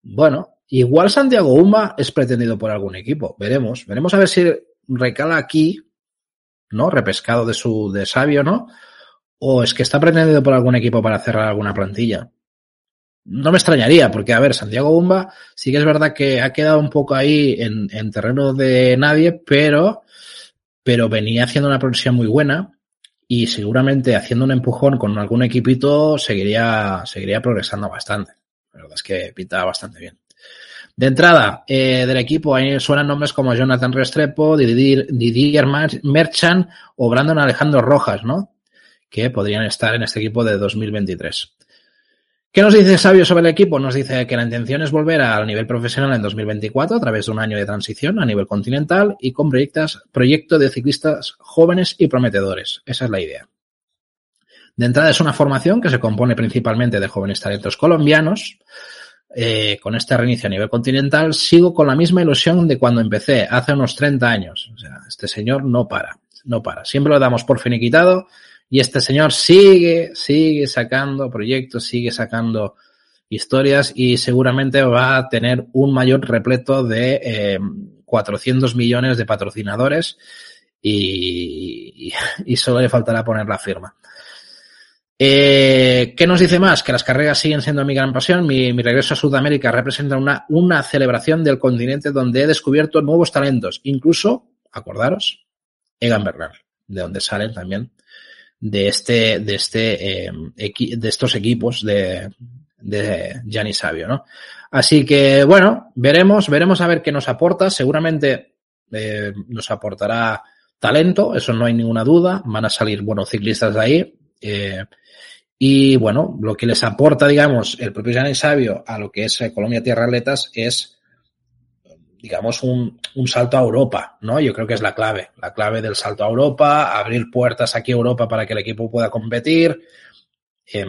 Bueno, igual Santiago Umba es pretendido por algún equipo, veremos, veremos a ver si recala aquí, ¿no? Repescado de su de sabio, ¿no? O es que está pretendido por algún equipo para cerrar alguna plantilla. No me extrañaría, porque a ver, Santiago Umba sí que es verdad que ha quedado un poco ahí en, en terreno de nadie, pero pero venía haciendo una progresión muy buena y seguramente haciendo un empujón con algún equipito seguiría, seguiría progresando bastante. La verdad es que pinta bastante bien. De entrada, eh, del equipo ahí suenan nombres como Jonathan Restrepo, Didier, Didier Merchant o Brandon Alejandro Rojas, ¿no? Que podrían estar en este equipo de 2023. ¿Qué nos dice Sabio sobre el equipo? Nos dice que la intención es volver al nivel profesional en 2024 a través de un año de transición a nivel continental y con proyectos, proyecto de ciclistas jóvenes y prometedores. Esa es la idea. De entrada es una formación que se compone principalmente de jóvenes talentos colombianos. Eh, con este reinicio a nivel continental sigo con la misma ilusión de cuando empecé, hace unos 30 años. O sea, este señor no para, no para. Siempre lo damos por finiquitado y este señor sigue, sigue sacando proyectos, sigue sacando historias y seguramente va a tener un mayor repleto de eh, 400 millones de patrocinadores y, solo le faltará poner la firma. Eh, ¿Qué nos dice más? Que las carreras siguen siendo mi gran pasión. Mi, mi, regreso a Sudamérica representa una, una celebración del continente donde he descubierto nuevos talentos. Incluso, acordaros, Egan Bernal, de donde salen también de este, de este, eh, de estos equipos de, de Gianni Sabio, ¿no? Así que, bueno, veremos, veremos a ver qué nos aporta. Seguramente eh, nos aportará talento, eso no hay ninguna duda. Van a salir buenos ciclistas de ahí. Eh, y bueno, lo que les aporta, digamos, el propio Gianni Sabio a lo que es Colombia Tierra Atletas es digamos, un, salto a Europa, ¿no? Yo creo que es la clave, la clave del salto a Europa, abrir puertas aquí a Europa para que el equipo pueda competir. Eh,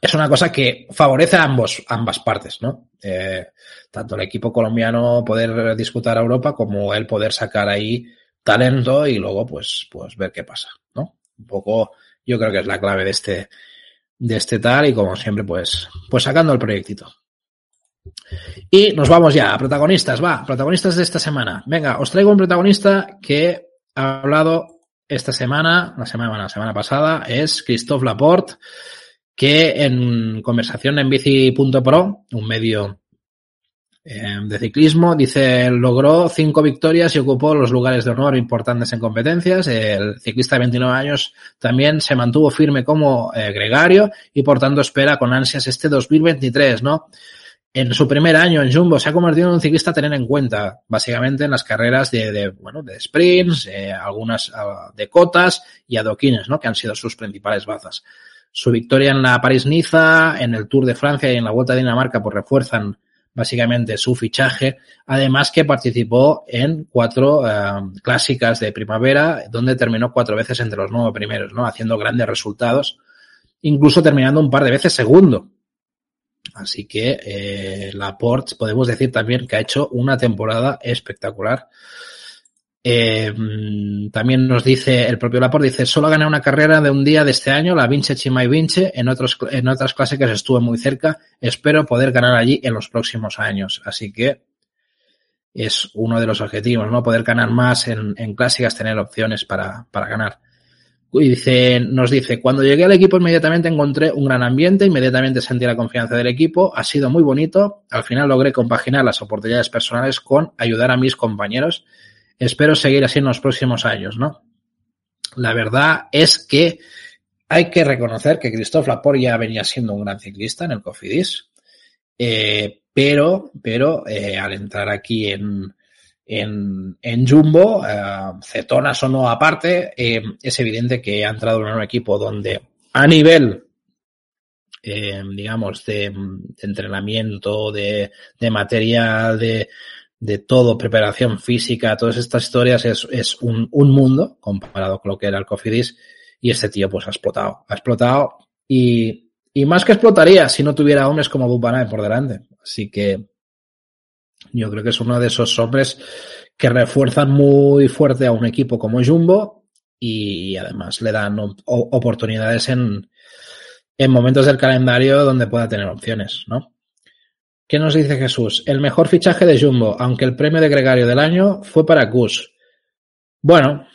es una cosa que favorece a ambos, ambas partes, ¿no? Eh, tanto el equipo colombiano poder disputar a Europa como el poder sacar ahí talento y luego, pues, pues ver qué pasa, ¿no? Un poco, yo creo que es la clave de este, de este tal y como siempre, pues, pues sacando el proyectito. Y nos vamos ya a protagonistas, va, protagonistas de esta semana. Venga, os traigo un protagonista que ha hablado esta semana, la semana, la semana pasada, es Christophe Laporte, que en conversación en bici.pro, un medio eh, de ciclismo, dice, logró cinco victorias y ocupó los lugares de honor importantes en competencias. El ciclista de 29 años también se mantuvo firme como eh, gregario y por tanto espera con ansias este 2023, ¿no? En su primer año en Jumbo se ha convertido en un ciclista a tener en cuenta, básicamente en las carreras de, de bueno, de sprints, eh, algunas uh, de cotas y adoquines, ¿no? Que han sido sus principales bazas. Su victoria en la París-Niza, en el Tour de Francia y en la Vuelta de Dinamarca, pues refuerzan básicamente su fichaje. Además que participó en cuatro uh, clásicas de primavera, donde terminó cuatro veces entre los nueve primeros, ¿no? Haciendo grandes resultados, incluso terminando un par de veces segundo Así que eh, Laporte podemos decir también que ha hecho una temporada espectacular. Eh, también nos dice el propio Laporte, dice, solo gané una carrera de un día de este año, la Vince Chimay Vince, en, otros, en otras clásicas estuve muy cerca, espero poder ganar allí en los próximos años. Así que es uno de los objetivos, ¿no? Poder ganar más en, en clásicas, tener opciones para, para ganar. Y dice, nos dice, cuando llegué al equipo inmediatamente encontré un gran ambiente, inmediatamente sentí la confianza del equipo, ha sido muy bonito, al final logré compaginar las oportunidades personales con ayudar a mis compañeros. Espero seguir así en los próximos años, ¿no? La verdad es que hay que reconocer que Christophe Laporte ya venía siendo un gran ciclista en el Cofidis, eh, pero, pero eh, al entrar aquí en, en, en Jumbo, eh, cetonas o no aparte, eh, es evidente que ha entrado en un equipo donde a nivel, eh, digamos, de, de entrenamiento, de, de, material, de, de todo, preparación física, todas estas historias es, es un, un, mundo comparado con lo que era el Cofidis. Y este tío pues ha explotado, ha explotado. Y, y más que explotaría si no tuviera hombres como Bupanay por delante. Así que yo creo que es uno de esos hombres que refuerzan muy fuerte a un equipo como Jumbo y además le dan oportunidades en, en momentos del calendario donde pueda tener opciones, ¿no? ¿Qué nos dice Jesús? El mejor fichaje de Jumbo, aunque el premio de gregario del año fue para Gus. Bueno,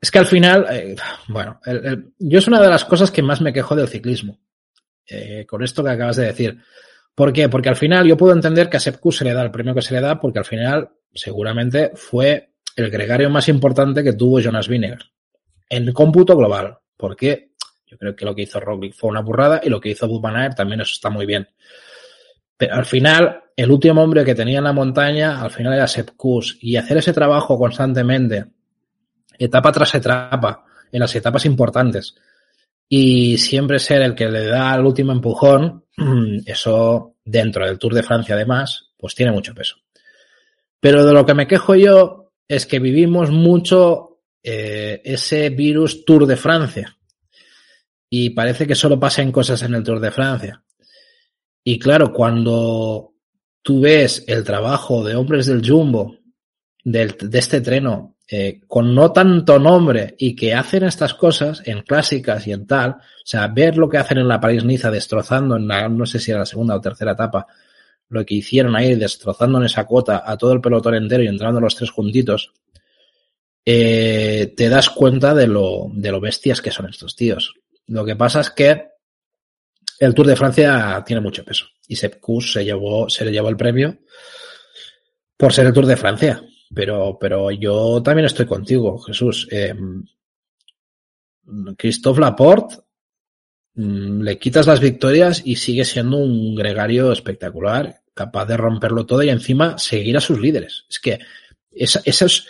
es que al final, eh, bueno, yo es una de las cosas que más me quejo del ciclismo. Eh, con esto que acabas de decir. ¿Por qué? Porque al final yo puedo entender que a Sepku se le da el premio que se le da porque al final seguramente fue el gregario más importante que tuvo Jonas Vinegar en cómputo global, porque yo creo que lo que hizo Roglic fue una burrada y lo que hizo Bud también eso está muy bien. Pero al final, el último hombre que tenía en la montaña, al final era Sepp Kuss, y hacer ese trabajo constantemente, etapa tras etapa, en las etapas importantes, y siempre ser el que le da el último empujón, eso dentro del Tour de Francia además, pues tiene mucho peso. Pero de lo que me quejo yo es que vivimos mucho eh, ese virus Tour de Francia. Y parece que solo pasan cosas en el Tour de Francia. Y claro, cuando tú ves el trabajo de hombres del Jumbo, del, de este treno, eh, con no tanto nombre y que hacen estas cosas en clásicas y en tal, o sea, ver lo que hacen en la París-Niza destrozando en la, no sé si era la segunda o tercera etapa, lo que hicieron ahí destrozando en esa cota a todo el pelotón entero y entrando los tres juntitos, eh, te das cuenta de lo, de lo bestias que son estos tíos. Lo que pasa es que el Tour de Francia tiene mucho peso y Sepp se llevó, se le llevó el premio por ser el Tour de Francia. Pero, pero yo también estoy contigo, Jesús. Eh, Christophe Laporte mm, le quitas las victorias y sigue siendo un gregario espectacular, capaz de romperlo todo y encima seguir a sus líderes. Es que esa, es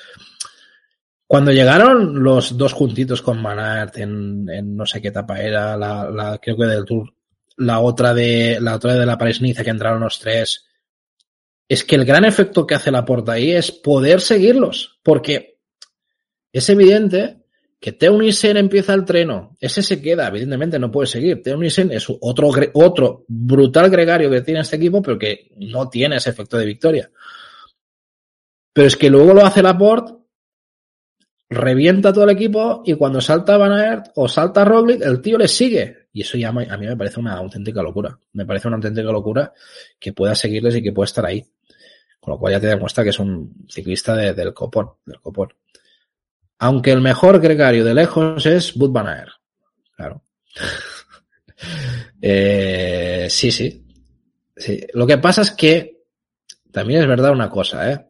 cuando llegaron los dos juntitos con Manart en, en no sé qué etapa era, la, la, creo que del Tour, la otra de la otra de la París-Niza que entraron los tres, es que el gran efecto que hace la porta ahí es poder seguirlos, porque es evidente que Teunisen empieza el treno, ese se queda, evidentemente no puede seguir. Teunisen es otro, otro brutal gregario que tiene este equipo, pero que no tiene ese efecto de victoria. Pero es que luego lo hace Laporte, revienta todo el equipo y cuando salta Van Aert o salta Roglic, el tío le sigue. Y eso ya a mí me parece una auténtica locura. Me parece una auténtica locura que pueda seguirles y que pueda estar ahí. Con lo cual ya te demuestra que es un ciclista del copón, del. Aunque el mejor gregario de lejos es Bud Van. Claro. eh, sí, sí, sí. Lo que pasa es que también es verdad una cosa, ¿eh?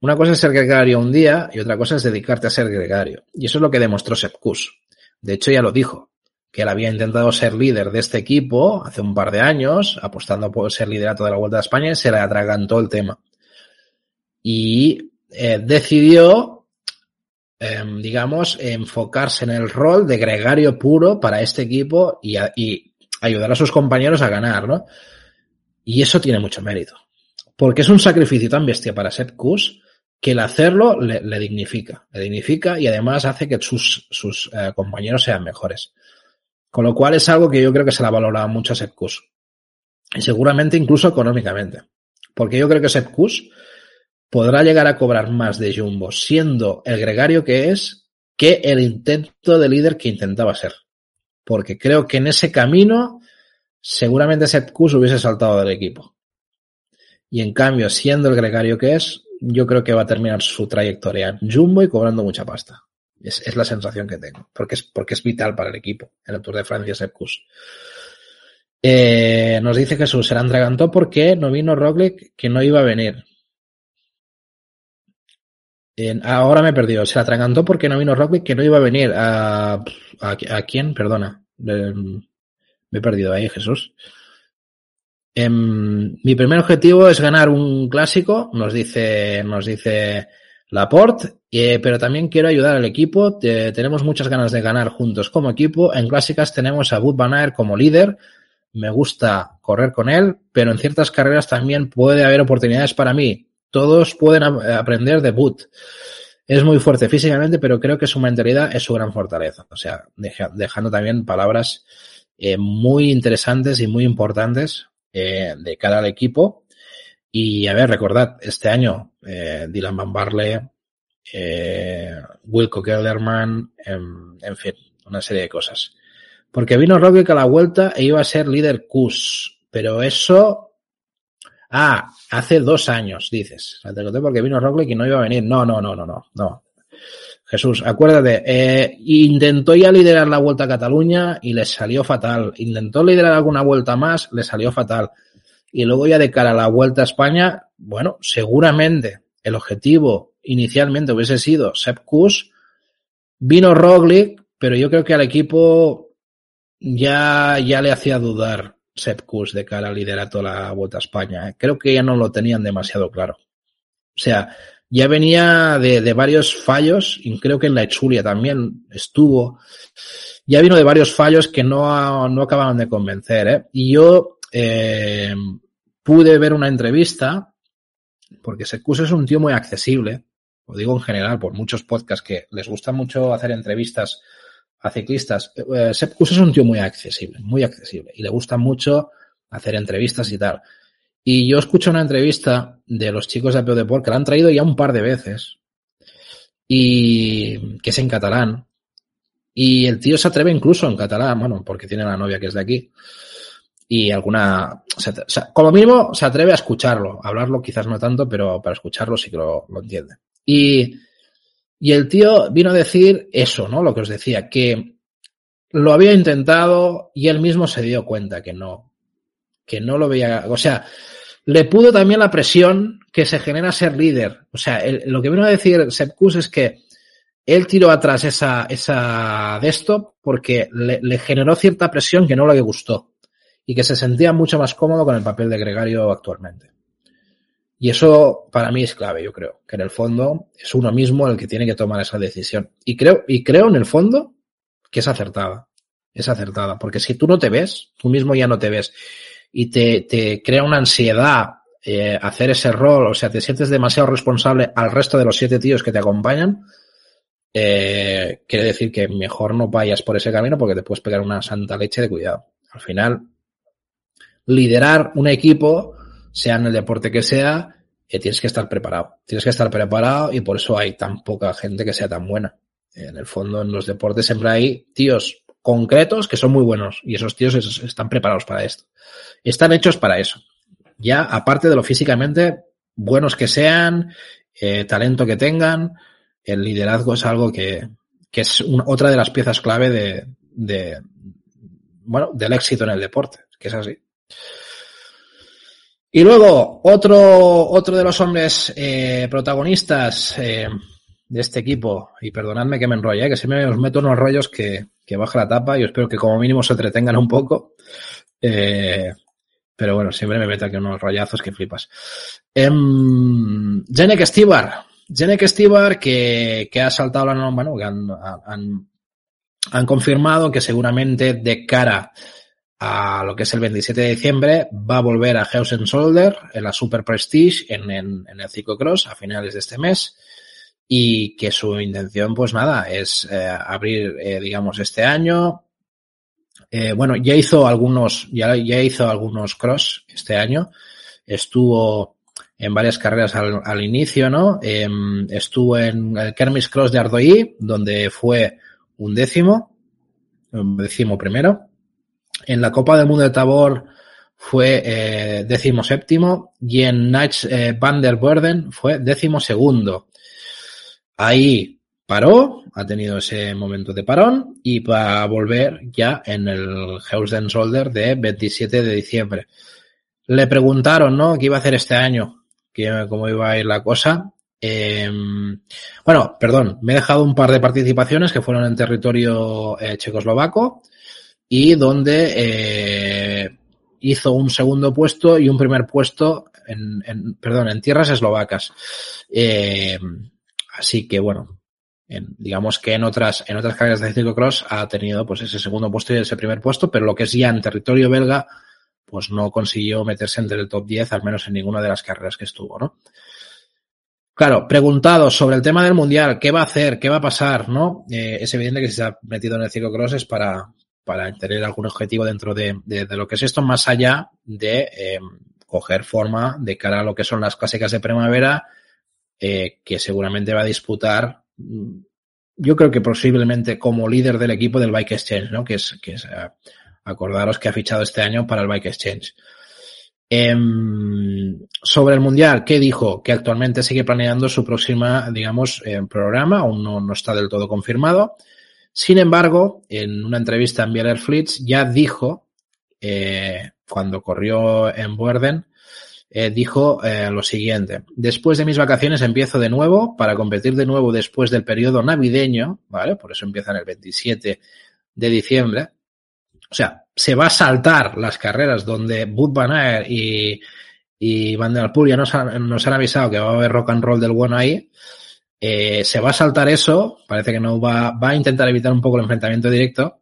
Una cosa es ser gregario un día y otra cosa es dedicarte a ser gregario. Y eso es lo que demostró Sepp Kuss. De hecho, ya lo dijo que él había intentado ser líder de este equipo hace un par de años, apostando por ser liderato de la Vuelta a España, y se le atragantó el tema. Y eh, decidió, eh, digamos, enfocarse en el rol de gregario puro para este equipo y, ayudar a sus compañeros a ganar, ¿no? Y eso tiene mucho mérito. Porque es un sacrificio tan bestia para Sepp Kuss que el hacerlo le, dignifica. Le dignifica y además hace que sus, sus eh, compañeros sean mejores. Con lo cual es algo que yo creo que se la valora mucho a Sepkus. Y seguramente incluso económicamente. Porque yo creo que Sepkus podrá llegar a cobrar más de Jumbo siendo el gregario que es que el intento de líder que intentaba ser. Porque creo que en ese camino seguramente Sepkus hubiese saltado del equipo. Y en cambio, siendo el gregario que es, yo creo que va a terminar su trayectoria en Jumbo y cobrando mucha pasta. Es, es, la sensación que tengo, porque es, porque es vital para el equipo, el Tour de Francia Sepkus. Eh, nos dice Jesús, se la entregantó porque no vino Roglic, que no iba a venir. Ahora me he perdido. Se la atragantó porque no vino Roglic, que no iba a venir. ¿A, a, quién? Perdona. Eh, me he perdido ahí, Jesús. Eh, mi primer objetivo es ganar un clásico, nos dice, nos dice Laporte, eh, pero también quiero ayudar al equipo. Te, tenemos muchas ganas de ganar juntos como equipo. En clásicas tenemos a Wood Van Aert como líder. Me gusta correr con él, pero en ciertas carreras también puede haber oportunidades para mí. Todos pueden aprender de Wood. Es muy fuerte físicamente, pero creo que su mentalidad es su gran fortaleza. O sea, deja, dejando también palabras eh, muy interesantes y muy importantes eh, de cara al equipo. Y a ver, recordad, este año eh, Dylan Van Barley, eh, Wilco Kellerman, en, en, fin, una serie de cosas. Porque vino Roglic a la vuelta e iba a ser líder CUS, pero eso... Ah, hace dos años, dices. Porque vino Roglic y no iba a venir. No, no, no, no, no, no. Jesús, acuérdate, eh, intentó ya liderar la Vuelta a Cataluña y le salió fatal. Intentó liderar alguna vuelta más, le salió fatal. Y luego ya de cara a la Vuelta a España, bueno, seguramente el objetivo inicialmente hubiese sido Sepp Kuss, Vino Roglic, pero yo creo que al equipo ya, ya le hacía dudar Sepp de cara al liderato de la Vuelta a España. ¿eh? Creo que ya no lo tenían demasiado claro. O sea, ya venía de, de varios fallos, y creo que en la Echulia también estuvo. Ya vino de varios fallos que no, no acababan de convencer. ¿eh? Y yo eh, pude ver una entrevista, porque Secus es un tío muy accesible, lo digo en general por muchos podcasts que les gusta mucho hacer entrevistas a ciclistas. Eh, es un tío muy accesible, muy accesible, y le gusta mucho hacer entrevistas y tal. Y yo escucho una entrevista de los chicos de Apeo Deport que la han traído ya un par de veces, y que es en catalán. Y el tío se atreve incluso en catalán, bueno, porque tiene una novia que es de aquí. Y alguna, o sea, como mínimo se atreve a escucharlo, hablarlo quizás no tanto, pero para escucharlo sí que lo, lo entiende. Y, y el tío vino a decir eso, ¿no? Lo que os decía, que lo había intentado y él mismo se dio cuenta que no, que no lo veía, o sea, le pudo también la presión que se genera ser líder. O sea, lo que vino a decir Sepkus es que él tiró atrás esa, esa de esto porque le, le, generó cierta presión que no le gustó y que se sentía mucho más cómodo con el papel de gregario actualmente. Y eso para mí es clave, yo creo, que en el fondo es uno mismo el que tiene que tomar esa decisión. Y creo, y creo en el fondo que es acertada. Es acertada. Porque si tú no te ves, tú mismo ya no te ves, y te, te crea una ansiedad eh, hacer ese rol, o sea, te sientes demasiado responsable al resto de los siete tíos que te acompañan, eh, quiere decir que mejor no vayas por ese camino porque te puedes pegar una santa leche de cuidado. Al final, liderar un equipo sea en el deporte que sea, eh, tienes que estar preparado. Tienes que estar preparado y por eso hay tan poca gente que sea tan buena. En el fondo, en los deportes siempre hay tíos concretos que son muy buenos y esos tíos están preparados para esto. Están hechos para eso. Ya, aparte de lo físicamente, buenos que sean, eh, talento que tengan, el liderazgo es algo que, que es una, otra de las piezas clave de, de, bueno, del éxito en el deporte, que es así. Y luego, otro, otro de los hombres eh, protagonistas eh, de este equipo, y perdonadme que me enrolle, eh, que siempre os meto unos rollos que, que baja la tapa y espero que como mínimo se entretengan un poco. Eh, pero bueno, siempre me meto aquí unos rollazos que flipas. Jenek Stibar. Jenek Stibar que, que ha saltado la norma, bueno, que han, han confirmado que seguramente de cara a lo que es el 27 de diciembre, va a volver a Hausen Solder en la Super Prestige en, en, en el ciclocross a finales de este mes y que su intención, pues nada, es eh, abrir, eh, digamos, este año. Eh, bueno, ya hizo algunos, ya, ya hizo algunos cross este año. Estuvo en varias carreras al, al inicio, ¿no? Eh, estuvo en el Kermis Cross de Ardoí, donde fue un décimo, un décimo primero. En la Copa del Mundo de Tabor fue eh, décimo séptimo y en Nights eh, Van der Burden fue décimo segundo. Ahí paró, ha tenido ese momento de parón y va a volver ya en el Housden Solder de 27 de diciembre. Le preguntaron, ¿no? ¿Qué iba a hacer este año? ¿Cómo iba a ir la cosa? Eh, bueno, perdón, me he dejado un par de participaciones que fueron en territorio eh, checoslovaco y donde eh, hizo un segundo puesto y un primer puesto en, en perdón, en tierras eslovacas. Eh, así que bueno, en, digamos que en otras, en otras carreras de ciclocross ha tenido pues ese segundo puesto y ese primer puesto, pero lo que es ya en territorio belga, pues no consiguió meterse entre el top 10, al menos en ninguna de las carreras que estuvo, ¿no? Claro, preguntado sobre el tema del mundial, ¿qué va a hacer? ¿Qué va a pasar? ¿No? Eh, es evidente que si se ha metido en el ciclocross es para, para tener algún objetivo dentro de, de, lo que es esto, más allá de eh, coger forma de cara a lo que son las clásicas de primavera, eh, que seguramente va a disputar, yo creo que posiblemente como líder del equipo del Bike Exchange, ¿no? Que es, que es uh, acordaros que ha fichado este año para el Bike Exchange. Eh, sobre el Mundial, ¿qué dijo? Que actualmente sigue planeando su próxima, digamos, eh, programa, aún no, no está del todo confirmado. Sin embargo, en una entrevista en Bieler Flits ya dijo, eh, cuando corrió en Buerden, eh, dijo eh, lo siguiente. Después de mis vacaciones empiezo de nuevo para competir de nuevo después del periodo navideño, ¿vale? Por eso empiezan el 27 de diciembre. O sea, se va a saltar las carreras donde Bud Van Aert y, y Van der Poel ya nos han, nos han avisado que va a haber rock and roll del bueno ahí. Eh, se va a saltar eso, parece que no va, va a intentar evitar un poco el enfrentamiento directo.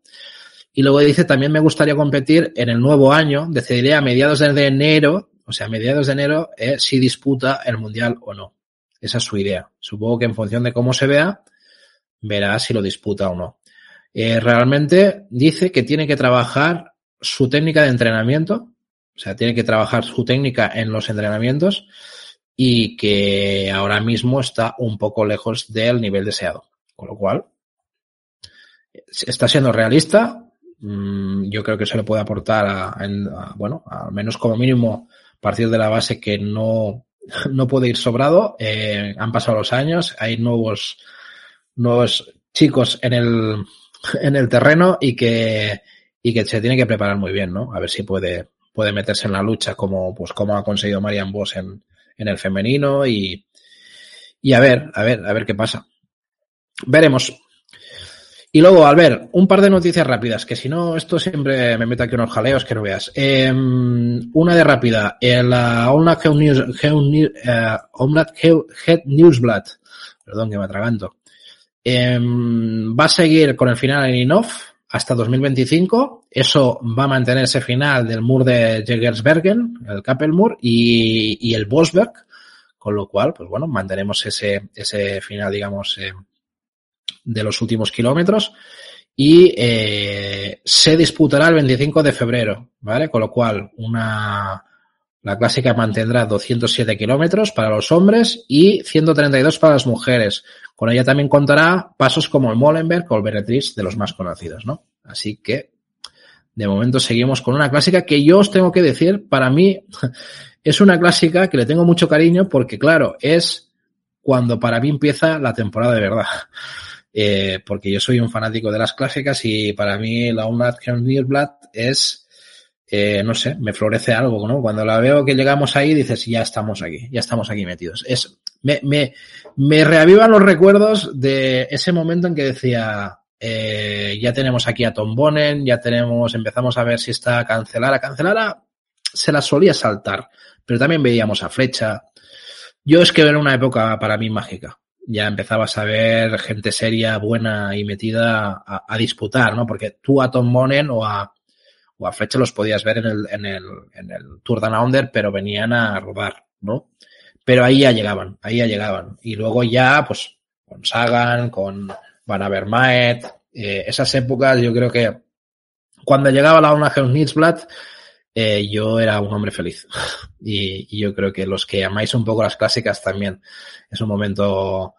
Y luego dice, también me gustaría competir en el nuevo año, decidiré a mediados de enero, o sea, a mediados de enero, eh, si disputa el Mundial o no. Esa es su idea. Supongo que en función de cómo se vea, verá si lo disputa o no. Eh, realmente dice que tiene que trabajar su técnica de entrenamiento, o sea, tiene que trabajar su técnica en los entrenamientos y que ahora mismo está un poco lejos del nivel deseado. Con lo cual, está siendo realista, Mm, yo creo que se le puede aportar a, bueno, al menos como mínimo partir de la base que no, no puede ir sobrado. Eh, han pasado los años, hay nuevos, nuevos chicos en el, en el terreno y que, y que se tiene que preparar muy bien, ¿no? A ver si puede, puede meterse en la lucha como, pues, como ha conseguido Marian Boss en, en el femenino y, y a ver, a ver, a ver qué pasa. Veremos. Y luego, Albert, un par de noticias rápidas, que si no, esto siempre me meto aquí unos jaleos que no veas. Eh, una de rápida, la Omnat News, Head Newsblad, perdón que me atraganto, eh, va a seguir con el final en INOF hasta 2025. Eso va a mantener ese final del Mur de Jägersbergen, el Kappelmur y, y el Bosberg, con lo cual, pues bueno, mantenemos ese, ese final, digamos, eh, de los últimos kilómetros y eh, se disputará el 25 de febrero, ¿vale? Con lo cual, una, la clásica mantendrá 207 kilómetros para los hombres y 132 para las mujeres. Con ella también contará pasos como el Molenberg o el Beretriz, de los más conocidos, ¿no? Así que, de momento seguimos con una clásica que yo os tengo que decir, para mí es una clásica que le tengo mucho cariño porque, claro, es cuando para mí empieza la temporada de verdad eh, porque yo soy un fanático de las clásicas y para mí la Unat Blatt es, eh, no sé, me florece algo, ¿no? Cuando la veo que llegamos ahí, dices, ya estamos aquí, ya estamos aquí metidos. Es, me, me, me reavivan los recuerdos de ese momento en que decía, eh, ya tenemos aquí a Tom Bonen, ya tenemos, empezamos a ver si está cancelada. Cancelara se la solía saltar, pero también veíamos a Flecha. Yo es que era una época para mí mágica ya empezabas a ver gente seria, buena y metida a, a disputar, ¿no? Porque tú a Tom Monen o a, o a Fletcher los podías ver en el, en el, en el Tour Down Under, pero venían a robar, ¿no? Pero ahí ya llegaban, ahí ya llegaban. Y luego ya, pues, con Sagan, con Van Avermaet, eh, esas épocas yo creo que cuando llegaba la una Nitzblatt, eh, yo era un hombre feliz. Y, y, yo creo que los que amáis un poco las clásicas también es un momento,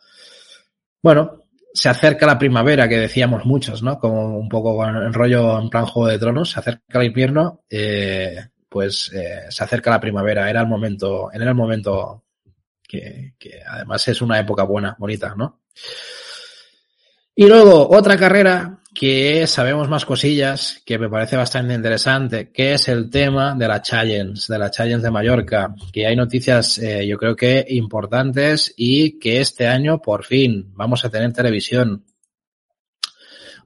bueno, se acerca la primavera, que decíamos muchos, ¿no? Como un poco en rollo en plan Juego de Tronos, se acerca el invierno, eh, pues eh, se acerca la primavera, era el momento, era el momento que, que además es una época buena, bonita, ¿no? Y luego otra carrera que sabemos más cosillas, que me parece bastante interesante, que es el tema de la Challenge, de la Challenge de Mallorca, que hay noticias eh, yo creo que importantes y que este año por fin vamos a tener televisión.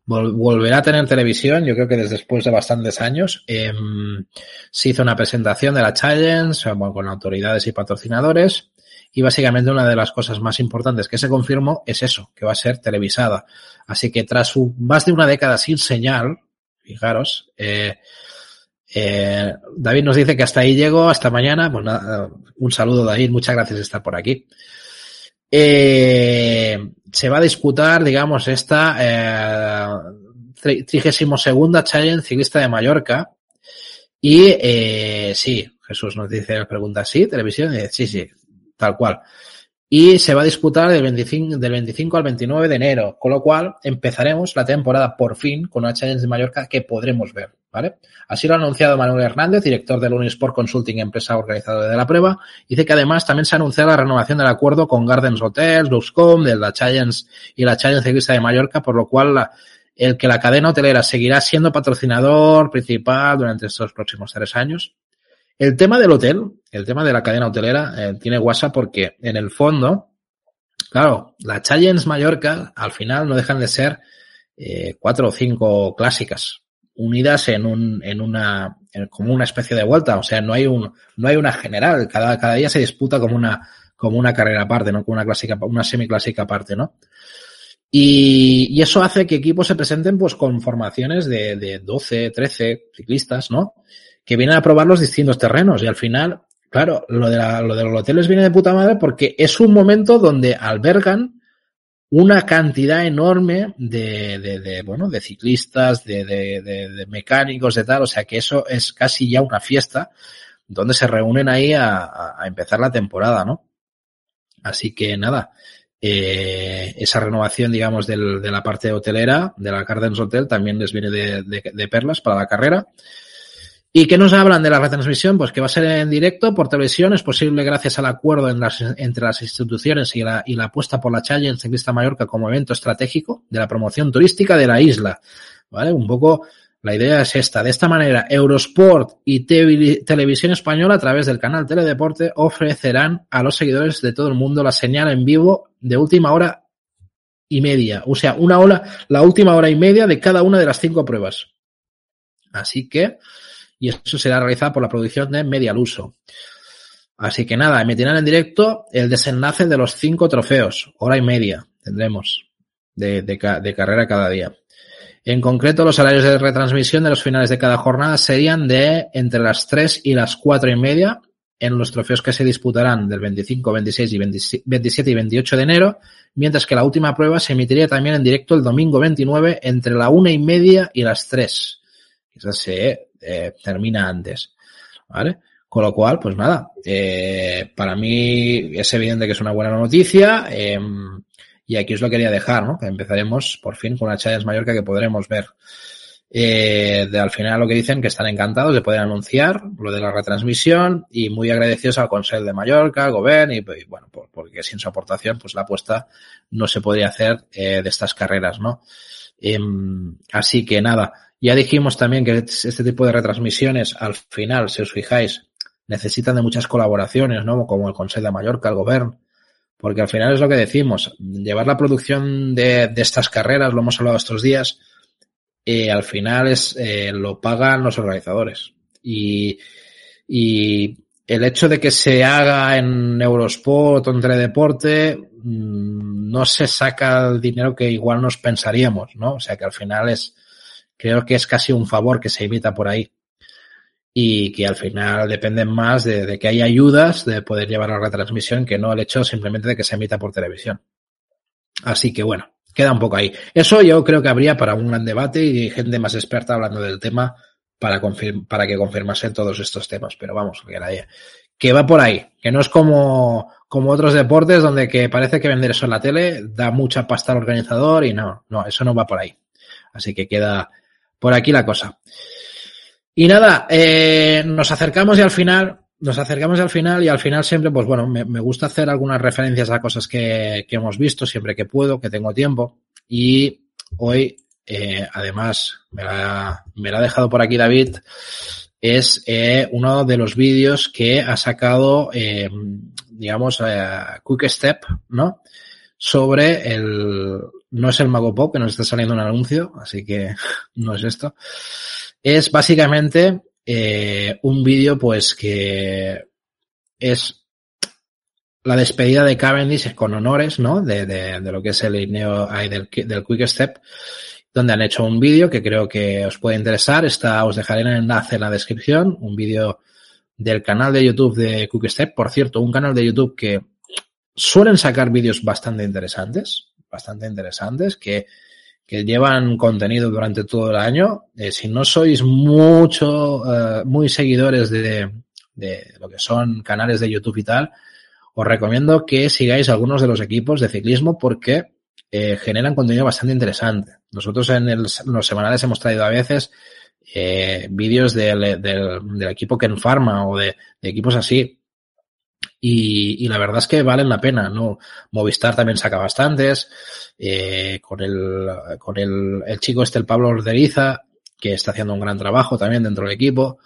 Vol volverá a tener televisión, yo creo que desde después de bastantes años. Eh, se hizo una presentación de la Challenge bueno, con autoridades y patrocinadores y básicamente una de las cosas más importantes que se confirmó es eso, que va a ser televisada. Así que tras un, más de una década sin señal, fijaros, eh, eh, David nos dice que hasta ahí llego, hasta mañana. Pues nada, un saludo David, muchas gracias de estar por aquí. Eh, se va a disputar, digamos, esta eh, 32 segunda Challenge Ciclista de Mallorca. Y eh, sí, Jesús nos dice, nos pregunta, ¿sí? ¿Televisión? sí, sí, tal cual. Y se va a disputar del 25, del 25 al 29 de enero, con lo cual empezaremos la temporada por fin con una Challenge de Mallorca que podremos ver, ¿vale? Así lo ha anunciado Manuel Hernández, director del Unisport Consulting, empresa organizadora de la prueba. Dice que además también se ha anunciado la renovación del acuerdo con Gardens Hotels, Luxcom, de la Challenge y la Challenge Ciclista de Mallorca, por lo cual la, el que la cadena hotelera seguirá siendo patrocinador principal durante estos próximos tres años El tema del hotel, el tema de la cadena hotelera, eh, tiene guasa porque en el fondo, claro, la Challenge Mallorca al final no dejan de ser eh, cuatro o cinco clásicas unidas en un, en una, como una especie de vuelta. O sea, no hay un, no hay una general. Cada, cada día se disputa como una, como una carrera aparte, ¿no? Como una clásica, una semiclásica aparte, ¿no? Y, y, eso hace que equipos se presenten pues con formaciones de, de 12, 13 ciclistas, ¿no? Que vienen a probar los distintos terrenos y al final, claro, lo de, la, lo de los hoteles viene de puta madre porque es un momento donde albergan una cantidad enorme de, de, de bueno, de ciclistas, de, de, mecánicos, de tal, o sea que eso es casi ya una fiesta donde se reúnen ahí a, a empezar la temporada, ¿no? Así que nada, eh, esa renovación, digamos, del, de la parte hotelera, de la Gardens Hotel, también les viene de, de, perlas para la carrera. ¿Y qué nos hablan de la retransmisión? Pues que va a ser en directo por televisión, es posible gracias al acuerdo entre las instituciones y la, y apuesta por la Challenge Ciclista Mallorca como evento estratégico de la promoción turística de la isla. ¿Vale? Un poco la idea es esta. De esta manera, Eurosport y Televisión Española a través del canal Teledeporte ofrecerán a los seguidores de todo el mundo la señal en vivo de última hora y media. O sea, una hora, la última hora y media de cada una de las cinco pruebas. Así que, y eso será realizado por la producción de Medialuso. Así que nada, emitirán en directo el desenlace de los cinco trofeos. Hora y media tendremos de, carrera cada día. En concreto, los horarios de retransmisión de los finales de cada jornada serían de entre las 3 y las 4 y media en los trofeos que se disputarán del 25, 26 y 27 y 28 de enero, mientras que la última prueba se emitiría también en directo el domingo 29 entre la 1 y media y las 3. Esa se eh, termina antes. ¿Vale? Con lo cual, pues nada, eh, para mí es evidente que es una buena noticia. Eh, y aquí os lo quería dejar, ¿no? Que empezaremos por fin con una Challenge Mallorca que podremos ver. Eh, de, al final lo que dicen que están encantados de poder anunciar lo de la retransmisión y muy agradecidos al Consejo de Mallorca, al Gobierno y, y, bueno, por, porque sin su aportación pues la apuesta no se podría hacer de estas carreras, ¿no? Eh, así que nada, ya dijimos también que este tipo de retransmisiones al final, si os fijáis, necesitan de muchas colaboraciones, ¿no? Como el Consejo de Mallorca, el Gobierno, porque al final es lo que decimos, llevar la producción de, estas carreras, lo hemos hablado estos días, eh, al final es eh, lo pagan los organizadores. Y, el hecho de que se haga en Eurosport o en Teledeporte mmm, no se saca el dinero que igual nos pensaríamos, ¿no? O sea que al final es, creo que es casi un favor que se evita por ahí y que al final dependen más de, que haya ayudas de poder llevar a la retransmisión que no el hecho simplemente de que se emita por televisión. Así que bueno, queda un poco ahí. Eso yo creo que habría para un gran debate y gente más experta hablando del tema para, para que confirmasen todos estos temas. Pero vamos, que, nadie, que va por ahí, que no es como, como otros deportes donde que parece que vender eso en la tele da mucha pasta al organizador y no, no, eso no va por ahí. Así que queda por aquí la cosa. Y nada, eh, nos acercamos y al final, nos acercamos al final y al final siempre, pues bueno, me, me gusta hacer algunas referencias a cosas que, que, hemos visto siempre que puedo, que tengo tiempo. Y hoy, eh, además, me la, me la, ha dejado por aquí David, es eh, uno de los vídeos que ha sacado, eh, digamos, Quick Step, ¿no? Sobre el, no es el Mago Pop, que nos está saliendo un anuncio, así que no es esto es básicamente eh, un vídeo pues que es la despedida de Cavendish con honores, ¿no? De, de, lo que es el INEO del, del Quick Step, donde han hecho un vídeo que creo que os puede interesar. Está, os dejaré el enlace en la descripción, un vídeo del canal de YouTube de Quick Step. Por cierto, un canal de YouTube que suelen sacar vídeos bastante interesantes, bastante interesantes, que que llevan contenido durante todo el año. Eh, si no sois mucho, uh, muy seguidores de, de, lo que son canales de YouTube y tal, os recomiendo que sigáis algunos de los equipos de ciclismo porque eh, generan contenido bastante interesante. Nosotros en, el, los semanales hemos traído a veces eh, vídeos del, del, del, equipo Ken Pharma o de equipos así. Y, y, la verdad es que valen la pena, ¿no? Movistar también saca bastantes eh, con el, con el, el chico este, el Pablo Orderiza, que está haciendo un gran trabajo también dentro del equipo.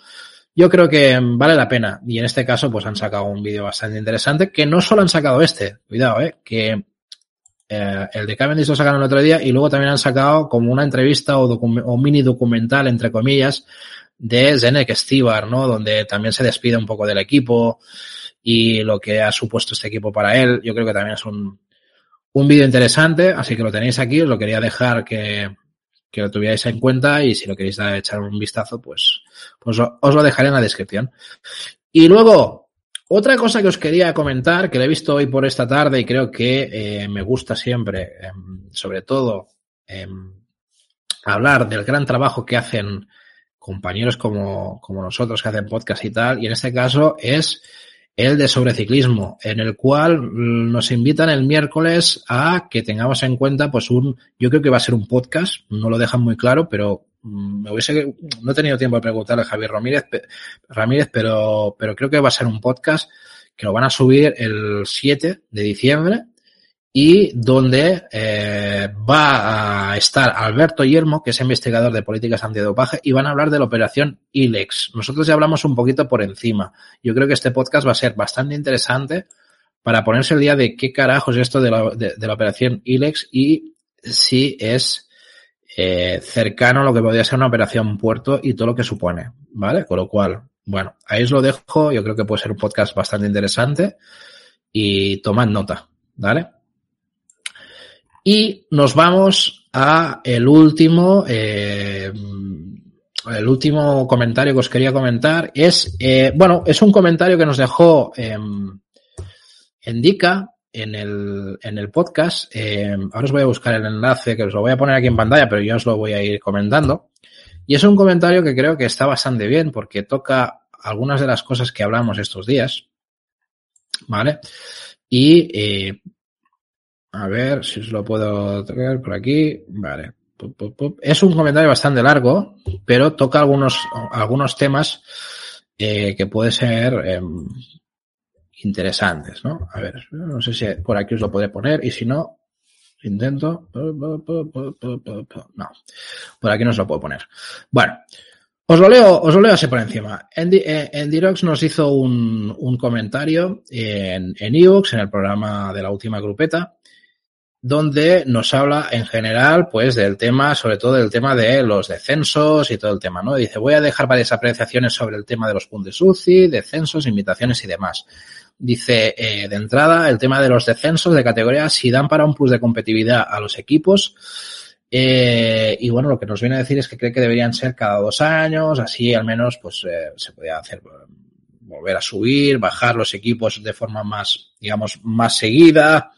yo creo que vale la pena. Y en este caso, pues han sacado un vídeo bastante interesante, que no solo han sacado este, cuidado, eh, que eh, el de Cavendish lo sacaron el otro día y luego también han sacado como una entrevista o, o mini documental, entre comillas, de Zenek Stibar, ¿no? Donde también se despide un poco del equipo y lo que ha supuesto este equipo para él. Yo creo que también es un, un vídeo interesante, así que lo tenéis aquí, os lo quería dejar que, que lo tuvierais en cuenta y si lo queréis dar, echar un vistazo, pues, pues os lo dejaré en la descripción. Y luego, otra cosa que os quería comentar, que lo he visto hoy por esta tarde y creo que eh, me gusta siempre, eh, sobre todo, eh, hablar del gran trabajo que hacen compañeros como, como nosotros que hacen podcast y tal, y en este caso es el de sobreciclismo, en el cual nos invitan el miércoles a que tengamos en cuenta, pues un, yo creo que va a ser un podcast, no lo dejan muy claro, pero mm, me hubiese, no he tenido tiempo de preguntarle a Javier Ramírez, Ramírez, pero, pero creo que va a ser un podcast que lo van a subir el 7 de diciembre y donde eh, va a estar Alberto Yermo, que es investigador de políticas antidopaje, y van a hablar de la operación ILEX. Nosotros ya hablamos un poquito por encima. Yo creo que este podcast va a ser bastante interesante para ponerse el día de qué carajos es esto de la, operación ILEX y si es eh, cercano a lo que podría ser una operación puerto y todo lo que supone, ¿vale? Con lo cual, bueno, ahí os lo dejo. Yo creo que puede ser un podcast bastante interesante y tomad nota, ¿vale? Y nos vamos a el último, eh, el último comentario que os quería comentar. Es, eh, bueno, es un comentario que nos dejó eh, Indica en el, en el podcast. Eh, ahora os voy a buscar el enlace, que os lo voy a poner aquí en pantalla, pero yo os lo voy a ir comentando. Y es un comentario que creo que está bastante bien porque toca algunas de las cosas que hablamos estos días. ¿Vale? Y eh, a ver si os lo puedo tocar por aquí. Vale. Es un comentario bastante largo, pero toca algunos, algunos temas eh, que pueden ser eh, interesantes, ¿no? A ver, no sé si por aquí os lo podré poner y si no, intento. No, por aquí no os lo puedo poner. Bueno, os lo leo, os lo leo así por encima. En, en Dirox nos hizo un, un comentario en, en Evox, en el programa de la última grupeta, donde nos habla en general, pues, del tema, sobre todo del tema de los descensos y todo el tema, ¿no? Dice, voy a dejar varias apreciaciones sobre el tema de los puntos UCI, descensos, invitaciones y demás. Dice, eh, de entrada, el tema de los descensos de categoría, si dan para un plus de competitividad a los equipos, eh, y bueno, lo que nos viene a decir es que cree que deberían ser cada dos años, así al menos, pues, eh, se podría hacer, volver a subir, bajar los equipos de forma más, digamos, más seguida,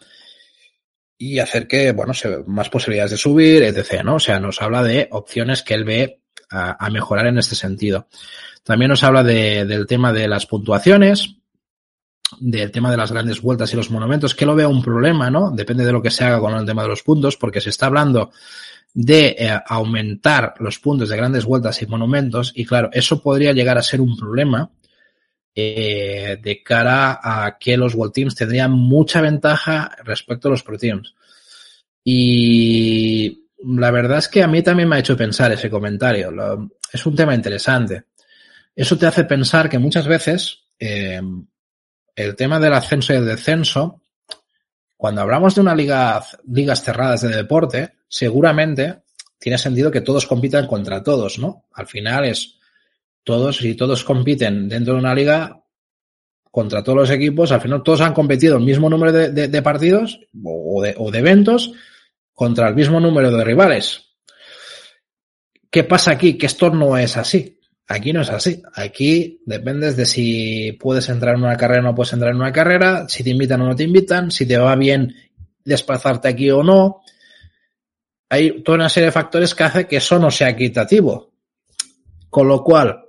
y hacer que, bueno, se más posibilidades de subir, etc., ¿no? O sea, nos habla de opciones que él ve a, mejorar en este sentido. También nos habla de, del tema de las puntuaciones, del tema de las grandes vueltas y los monumentos, que lo veo un problema, ¿no? Depende de lo que se haga con el tema de los puntos, porque se está hablando de eh, aumentar los puntos de grandes vueltas y monumentos, y claro, eso podría llegar a ser un problema eh, de cara a que los World Teams tendrían mucha ventaja respecto a los Pro Teams. Y la verdad es que a mí también me ha hecho pensar ese comentario. Es un tema interesante. Eso te hace pensar que muchas veces eh, el tema del ascenso y el descenso, cuando hablamos de una liga, ligas cerradas de deporte, seguramente tiene sentido que todos compitan contra todos, ¿no? Al final es todos, si todos compiten dentro de una liga contra todos los equipos, al final todos han competido el mismo número de, de, partidos o de, o de eventos contra el mismo número de rivales. ¿Qué pasa aquí? Que esto no es así. Aquí no es así. Aquí dependes de si puedes entrar en una carrera o no puedes entrar en una carrera, si te invitan o no te invitan, si te va bien desplazarte aquí o no. Hay toda una serie de factores que hace que eso no sea equitativo. Con lo cual,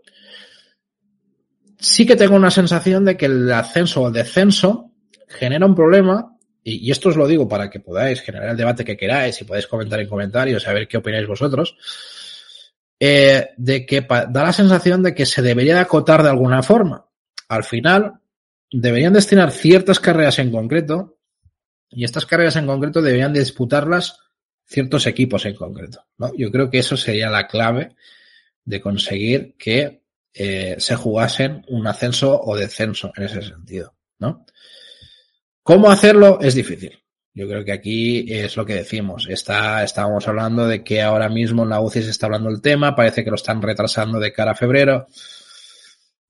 sí que tengo una sensación de que el ascenso o el descenso genera un problema, y, esto os lo digo para que podáis generar el debate que queráis y podáis comentar en comentarios, a ver qué opináis vosotros, eh, de que da la sensación de que se debería de acotar de alguna forma. Al final, deberían destinar ciertas carreras en concreto, y estas carreras en concreto deberían de disputarlas ciertos equipos en concreto. ¿no? Yo creo que eso sería la clave de conseguir que eh, se jugasen un ascenso o descenso en ese sentido, ¿no? ¿Cómo hacerlo? Es difícil. Yo creo que aquí es lo que decimos. Está, estábamos hablando de que ahora mismo en la UCI se está hablando el tema, parece que lo están retrasando de cara a febrero.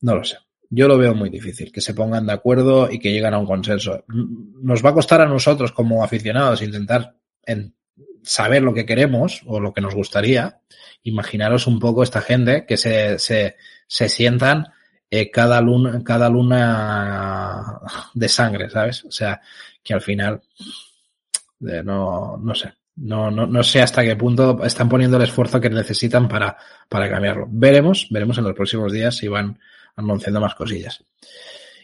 No lo sé. Yo lo veo muy difícil, que se pongan de acuerdo y que lleguen a un consenso. Nos va a costar a nosotros como aficionados intentar en saber lo que queremos o lo que nos gustaría. Imaginaros un poco esta gente que se, se, se sientan eh, cada luna, cada luna de sangre, ¿sabes? O sea, que al final no, no sé. No, no, no sé hasta qué punto están poniendo el esfuerzo que necesitan para, para cambiarlo. Veremos, veremos en los próximos días si van anunciando más cosillas.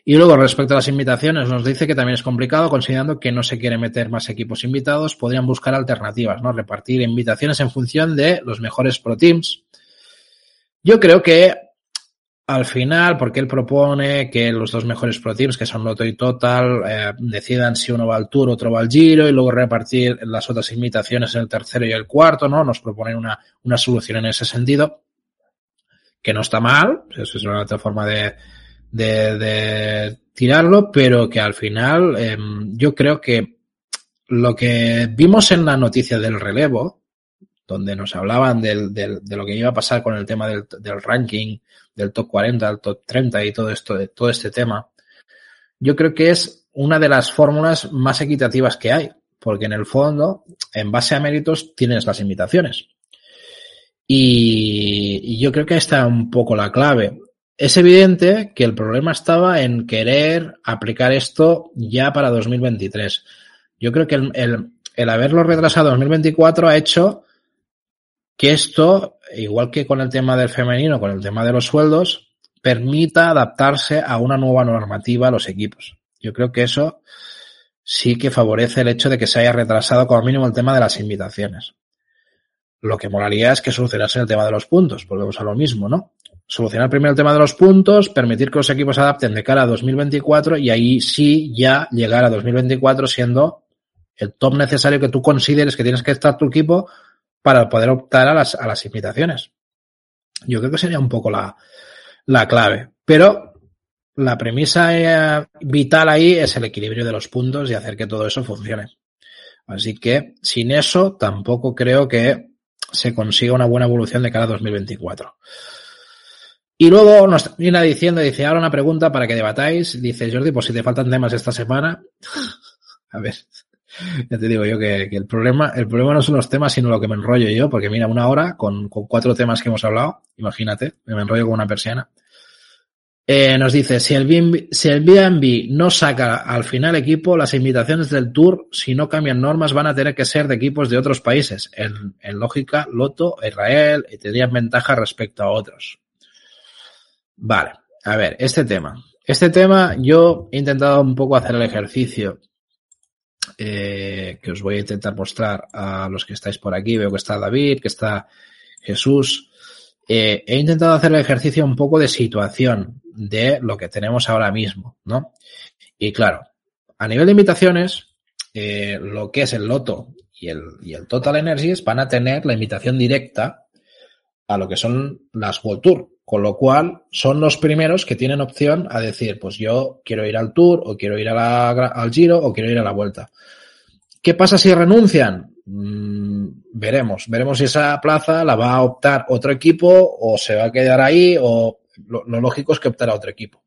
Y luego, respecto a las invitaciones, nos dice que también es complicado, considerando que no se quiere meter más equipos invitados, podrían buscar alternativas, ¿no? Repartir invitaciones en función de los mejores pro teams. Yo creo que al final, porque él propone que los dos mejores pro teams, que son Loto y Total, eh, decidan si uno va al Tour, otro va al Giro, y luego repartir las otras invitaciones en el tercero y el cuarto, ¿no? Nos proponen una, una solución en ese sentido, que no está mal, eso es una otra forma de, de, tirarlo, pero que al final eh, yo creo que lo que vimos en la noticia del relevo, donde nos hablaban de lo que iba a pasar con el tema del, ranking, del top 40, del top 30 y todo esto, de todo este tema, yo creo que es una de las fórmulas más equitativas que hay, porque en el fondo, en base a méritos, tienes las invitaciones. Y, yo creo que está un poco la clave. Es evidente que el problema estaba en querer aplicar esto ya para 2023. Yo creo que el, el, el haberlo retrasado a 2024 ha hecho que esto, igual que con el tema del femenino, con el tema de los sueldos, permita adaptarse a una nueva normativa a los equipos. Yo creo que eso sí que favorece el hecho de que se haya retrasado como mínimo el tema de las invitaciones. Lo que molaría es que solucionase el tema de los puntos, volvemos a lo mismo, ¿no? Solucionar primero el tema de los puntos, permitir que los equipos adapten de cara a 2024 y ahí sí ya llegar a 2024 siendo el top necesario que tú consideres que tienes que estar tu equipo para poder optar a las, a las invitaciones. Yo creo que sería un poco la, la clave. Pero la premisa eh, vital ahí es el equilibrio de los puntos y hacer que todo eso funcione. Así que sin eso tampoco creo que se consiga una buena evolución de cara a 2024. Y luego nos viene diciendo, dice, ahora una pregunta para que debatáis. Dice Jordi, pues si te faltan temas esta semana. a ver, ya te digo yo que, el problema, el problema no son los temas, sino lo que me enrollo yo, porque mira, una hora con, cuatro temas que hemos hablado, imagínate, me enrollo con una persiana. Eh, nos dice, si el, BNB, si el no saca al final equipo, las invitaciones del Tour, si no cambian normas, van a tener que ser de equipos de otros países. En, en lógica, Loto, Israel, y tendrían ventaja respecto a otros. Vale, a ver, este tema. Este tema yo he intentado un poco hacer el ejercicio eh, que os voy a intentar mostrar a los que estáis por aquí. Veo que está David, que está Jesús. Eh, he intentado hacer el ejercicio un poco de situación de lo que tenemos ahora mismo, ¿no? Y claro, a nivel de invitaciones, eh, lo que es el Loto y el, y el Total Energies van a tener la invitación directa a lo que son las World Tour, con lo cual son los primeros que tienen opción a decir, pues yo quiero ir al Tour o quiero ir a la, al Giro o quiero ir a la Vuelta. ¿Qué pasa si renuncian? Mm, veremos, veremos si esa plaza la va a optar otro equipo o se va a quedar ahí o lo, lógico es que optará otro equipo.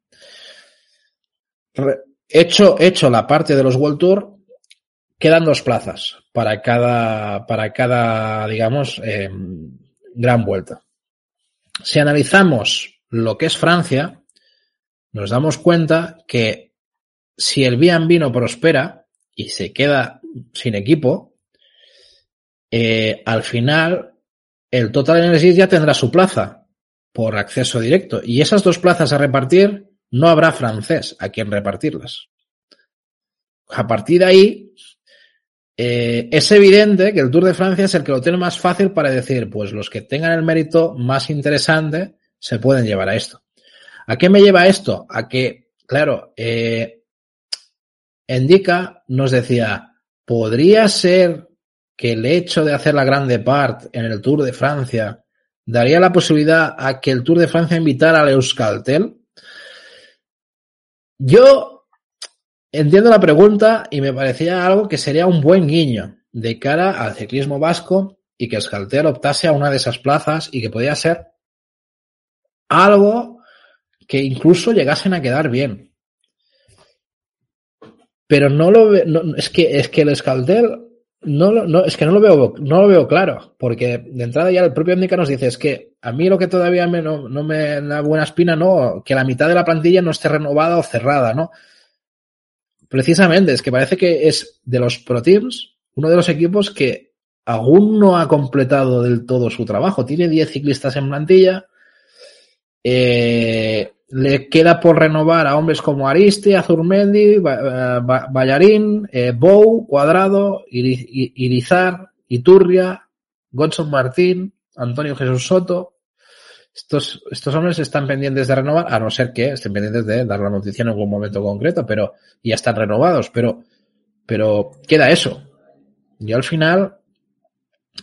hecho, hecho la parte de los World Tour, quedan dos plazas para cada, para cada, digamos, eh, gran vuelta. Si analizamos lo que es Francia, nos damos cuenta que si el B&B no prospera y se queda sin equipo, eh, al final el Total Energies ya tendrá su plaza por acceso directo. Y esas dos plazas a repartir, no habrá francés a quien repartirlas. A partir de ahí, eh, es evidente que el Tour de Francia es el que lo tiene más fácil para decir, pues los que tengan el mérito más interesante se pueden llevar a esto. ¿A qué me lleva esto? A que, claro, eh, Endica nos decía, podría ser que el hecho de hacer la grande part en el Tour de Francia daría la posibilidad a que el Tour de Francia invitara al Euskaltel. Yo entiendo la pregunta y me parecía algo que sería un buen guiño de cara al ciclismo vasco y que Euskaltel optase a una de esas plazas y que podía ser algo que incluso llegasen a quedar bien. Pero no lo ve, no, es que es que el Euskaltel no, no, es que no lo veo, no lo veo claro, porque de entrada ya el propio Indica nos dice es que a mí lo que todavía me, no, no, me da buena espina, no, que la mitad de la plantilla no esté renovada o cerrada, ¿no? Precisamente, es que parece que es de los Pro Teams, uno de los equipos que aún no ha completado del todo su trabajo. Tiene 10 ciclistas en plantilla, eh, le queda por renovar a hombres como Ariste, Azurmendi, Ballarín, eh, Bou, Cuadrado, Irizar, Iturria, Gonson Martín, Antonio Jesús Soto. Estos, estos hombres están pendientes de renovar, a no ser que estén pendientes de dar la noticia en algún momento concreto, pero ya están renovados, pero, pero queda eso. Yo al final,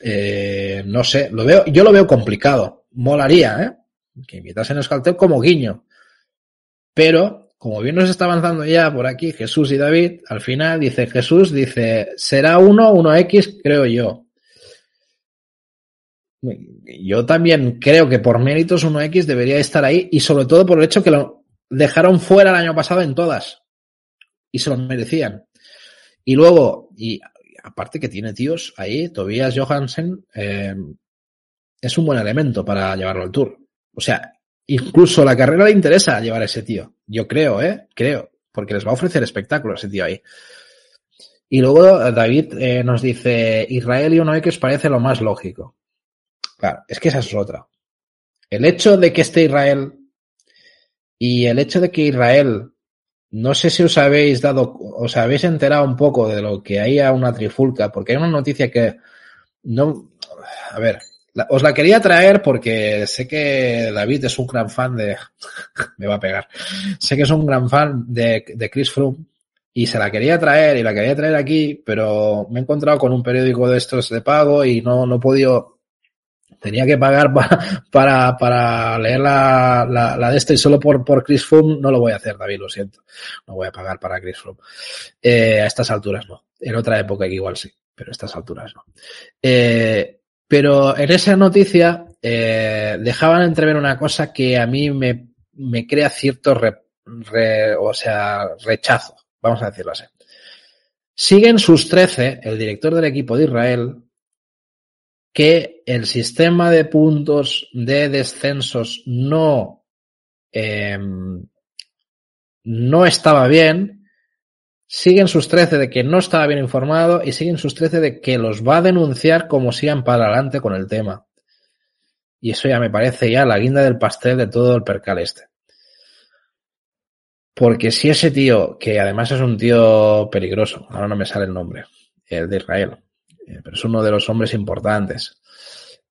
eh, no sé, lo veo, yo lo veo complicado. Molaría, ¿eh? Que invitasen a Euskaltel como guiño. Pero, como bien nos está avanzando ya por aquí Jesús y David, al final dice Jesús, dice, será 1, 1X, creo yo. Yo también creo que por méritos 1X debería estar ahí y sobre todo por el hecho que lo dejaron fuera el año pasado en todas y se lo merecían. Y luego, y aparte que tiene tíos ahí, Tobias Johansen eh, es un buen elemento para llevarlo al tour. O sea, Incluso la carrera le interesa llevar a ese tío. Yo creo, ¿eh? Creo. Porque les va a ofrecer espectáculo ese tío ahí. Y luego David eh, nos dice, Israel y Uno X parece lo más lógico. Claro, es que esa es otra. El hecho de que esté Israel y el hecho de que Israel, no sé si os habéis dado, os habéis enterado un poco de lo que hay a una trifulca, porque hay una noticia que no, a ver, os la quería traer porque sé que David es un gran fan de. me va a pegar. Sé que es un gran fan de, de Chris Froome y se la quería traer y la quería traer aquí, pero me he encontrado con un periódico de estos de pago y no, no he podido. Tenía que pagar para, para, leer la, la, la, de este y solo por, por Chris Froome no lo voy a hacer, David, lo siento. No voy a pagar para Chris Froome. Eh, a estas alturas no. En otra época igual sí, pero a estas alturas no. Eh, pero en esa noticia eh, dejaban entrever una cosa que a mí me, me crea cierto re, re, o sea, rechazo, vamos a decirlo así. Siguen sus 13, el director del equipo de Israel, que el sistema de puntos de descensos no, eh, no estaba bien siguen sus 13 de que no estaba bien informado y siguen sus 13 de que los va a denunciar como sigan para adelante con el tema. Y eso ya me parece ya la guinda del pastel de todo el percal este. Porque si ese tío, que además es un tío peligroso, ahora no me sale el nombre, el de Israel, pero es uno de los hombres importantes,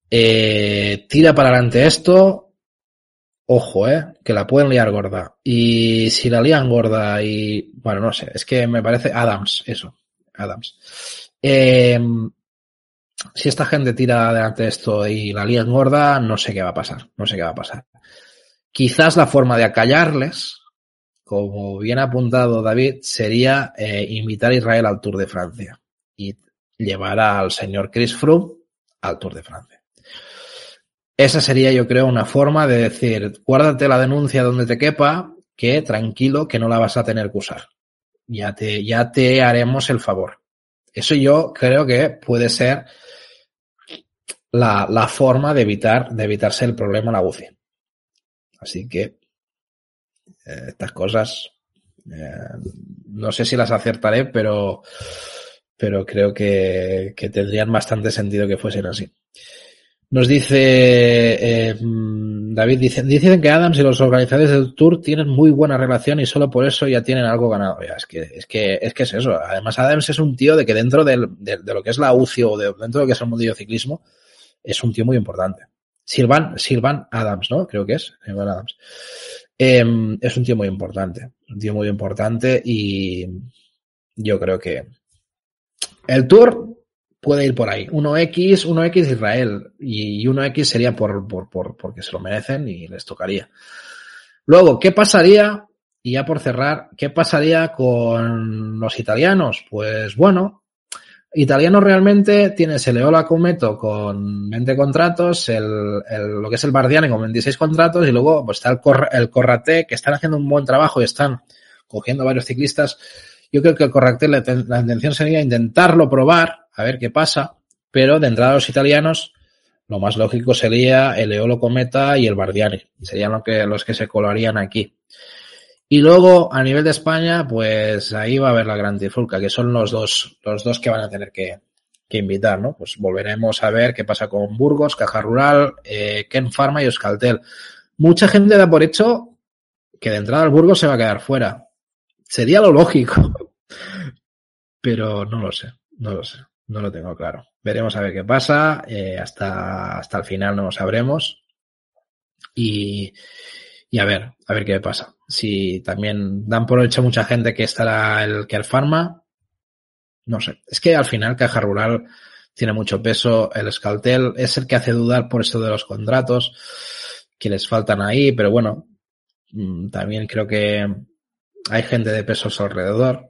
eh, tira para adelante esto, ojo, eh, que la pueden liar gorda. Y si la lían gorda y, bueno, no sé, es que me parece Adams, eso, Adams. Eh, si esta gente tira adelante esto y la lían gorda, no sé qué va a pasar, no sé qué va a pasar. Quizás la forma de acallarles, como bien ha apuntado David, sería eh, invitar a Israel al Tour de Francia y llevar al señor Chris Froome al Tour de Francia. Esa sería, yo creo, una forma de decir, guárdate la denuncia donde te quepa, que tranquilo, que no la vas a tener que usar. Ya te, ya te haremos el favor. Eso yo creo que puede ser la, la forma de evitar, de evitarse el problema en la UCI. Así que eh, estas cosas eh, no sé si las acertaré, pero, pero creo que, que tendrían bastante sentido que fuesen así. Nos dice eh, David, dicen, dicen que Adams y los organizadores del tour tienen muy buena relación y solo por eso ya tienen algo ganado. Es que, es que, es que es eso. Además, Adams es un tío de que dentro de, lo que es la UCI o de, dentro de lo que es el mundillo ciclismo, es un tío muy importante. Silvan, Silvan Adams, ¿no? Creo que es. Silvan Adams. Eh, es un tío muy importante. Un tío muy importante y yo creo que el tour puede ir por ahí. 1X, 1X Israel. Y 1X sería por, por, por, porque se lo merecen y les tocaría. Luego, ¿qué pasaría? Y ya por cerrar, ¿qué pasaría con los italianos? Pues bueno, italiano realmente tienes el Eola Cometo con 20 contratos, el, el, lo que es el Bardiani con 26 contratos y luego pues, está el, Cor, el Corrate que están haciendo un buen trabajo y están cogiendo varios ciclistas. Yo creo que el Corrate la, intención sería intentarlo probar, a ver qué pasa, pero de entrada los italianos lo más lógico sería el Eolo Cometa y el Bardiani. Serían que, los que se colarían aquí. Y luego, a nivel de España, pues ahí va a haber la gran trifulca, que son los dos, los dos que van a tener que, que invitar, ¿no? Pues volveremos a ver qué pasa con Burgos, Caja Rural, eh, Ken Pharma y Euskaltel. Mucha gente da por hecho que de entrada el Burgos se va a quedar fuera. Sería lo lógico. Pero no lo sé, no lo sé, no lo tengo claro. Veremos a ver qué pasa. Eh, hasta, hasta el final no lo sabremos. Y, y a ver, a ver qué pasa. Si también dan por hecho mucha gente que estará el el Pharma, no sé. Es que al final Caja Rural tiene mucho peso. El Escaltel es el que hace dudar por eso de los contratos que les faltan ahí, pero bueno, mm, también creo que hay gente de pesos alrededor.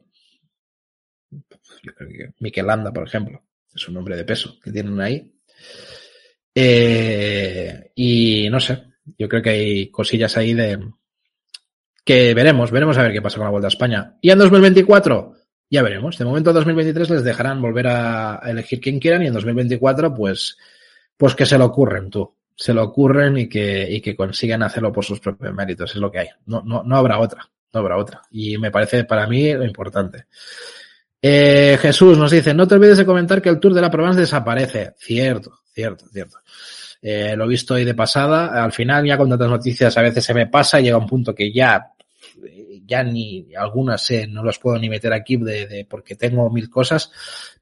Miquelanda, por ejemplo, es un nombre de peso que tienen ahí. Eh, y no sé, yo creo que hay cosillas ahí de que veremos, veremos a ver qué pasa con la Vuelta a España. Y en 2024, ya veremos. De momento, en 2023 les dejarán volver a elegir quien quieran y en 2024, pues, pues que se lo ocurren tú. Se lo ocurren y que, y que consigan hacerlo por sus propios méritos. Es lo que hay. No, no, no habrá otra. No habrá otra. Y me parece para mí lo importante. Eh, Jesús nos dice, no te olvides de comentar que el Tour de la Provence desaparece. Cierto, cierto, cierto. Eh, lo he visto hoy de pasada. Al final, ya con tantas noticias, a veces se me pasa y llega un punto que ya, ya ni algunas eh, no los puedo ni meter aquí de, de, porque tengo mil cosas,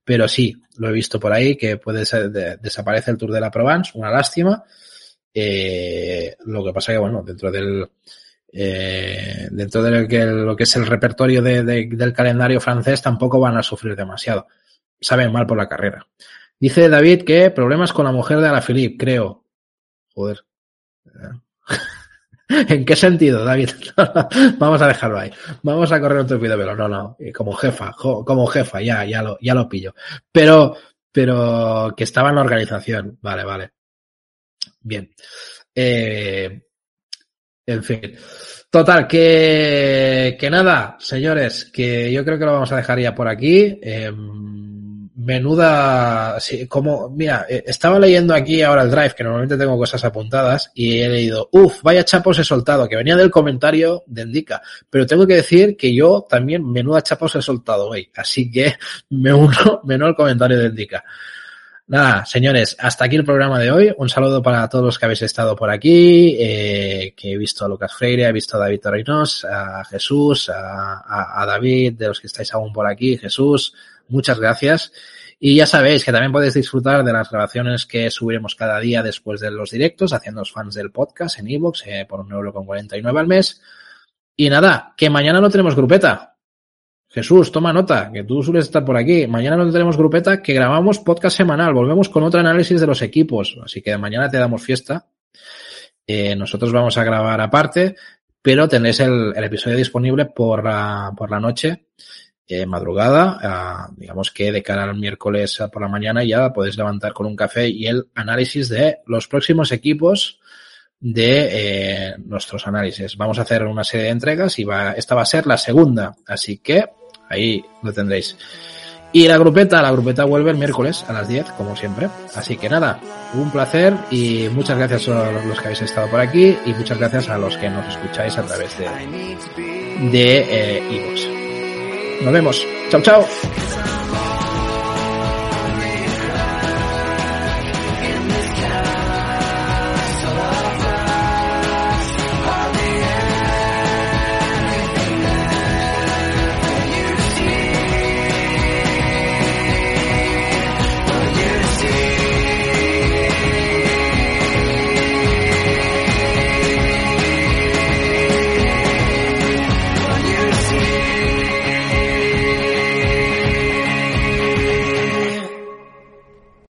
pero sí, lo he visto por ahí que puede ser, de, desaparece el Tour de la Provence, una lástima. Eh, lo que pasa que, bueno, dentro del, eh, dentro de lo que es el repertorio de, de, del calendario francés tampoco van a sufrir demasiado. Saben mal por la carrera. Dice David que problemas con la mujer de Alaphilippe, creo. Joder. ¿En qué sentido, David? Vamos a dejarlo ahí. Vamos a correr otro video, pero no, no. Como jefa, como jefa, ya, ya lo, ya lo pillo. Pero, pero que estaba en la organización. Vale, vale. Bien. Eh, en fin. Total, que, que nada, señores, que yo creo que lo vamos a dejar ya por aquí. Eh, menuda, sí, como, mira, eh, estaba leyendo aquí ahora el drive, que normalmente tengo cosas apuntadas, y he leído, uff, vaya chapos he soltado, que venía del comentario de Indica, pero tengo que decir que yo también menuda chapos he soltado hoy, así que me uno, me uno al comentario de Indica. Nada, señores, hasta aquí el programa de hoy. Un saludo para todos los que habéis estado por aquí, eh, que he visto a Lucas Freire, he visto a David Torreinos, a Jesús, a, David, de los que estáis aún por aquí, Jesús, muchas gracias. Y ya sabéis que también podéis disfrutar de las grabaciones que subiremos cada día después de los directos, haciéndoos fans del podcast en iVoox eh, por un euro con 49 al mes. Y nada, que mañana no tenemos grupeta. Jesús, toma nota, que tú sueles estar por aquí. Mañana no tenemos grupeta, que grabamos podcast semanal. Volvemos con otro análisis de los equipos. Así que mañana te damos fiesta. Eh, nosotros vamos a grabar aparte, pero tendréis el, episodio disponible por la, por la noche eh, madrugada, digamos que de cara al miércoles por la mañana ya podéis levantar con un café y el análisis de los próximos equipos de eh, nuestros análisis. Vamos a hacer una serie de entregas y va, esta va a ser la segunda, así que ahí lo tendréis. Y la grupeta, la grupeta vuelve el miércoles a las 10, como siempre. Así que nada, un placer y muchas gracias a los que habéis estado por aquí y muchas gracias a los que nos escucháis a través de de eh, Nos vemos. Chao, chao.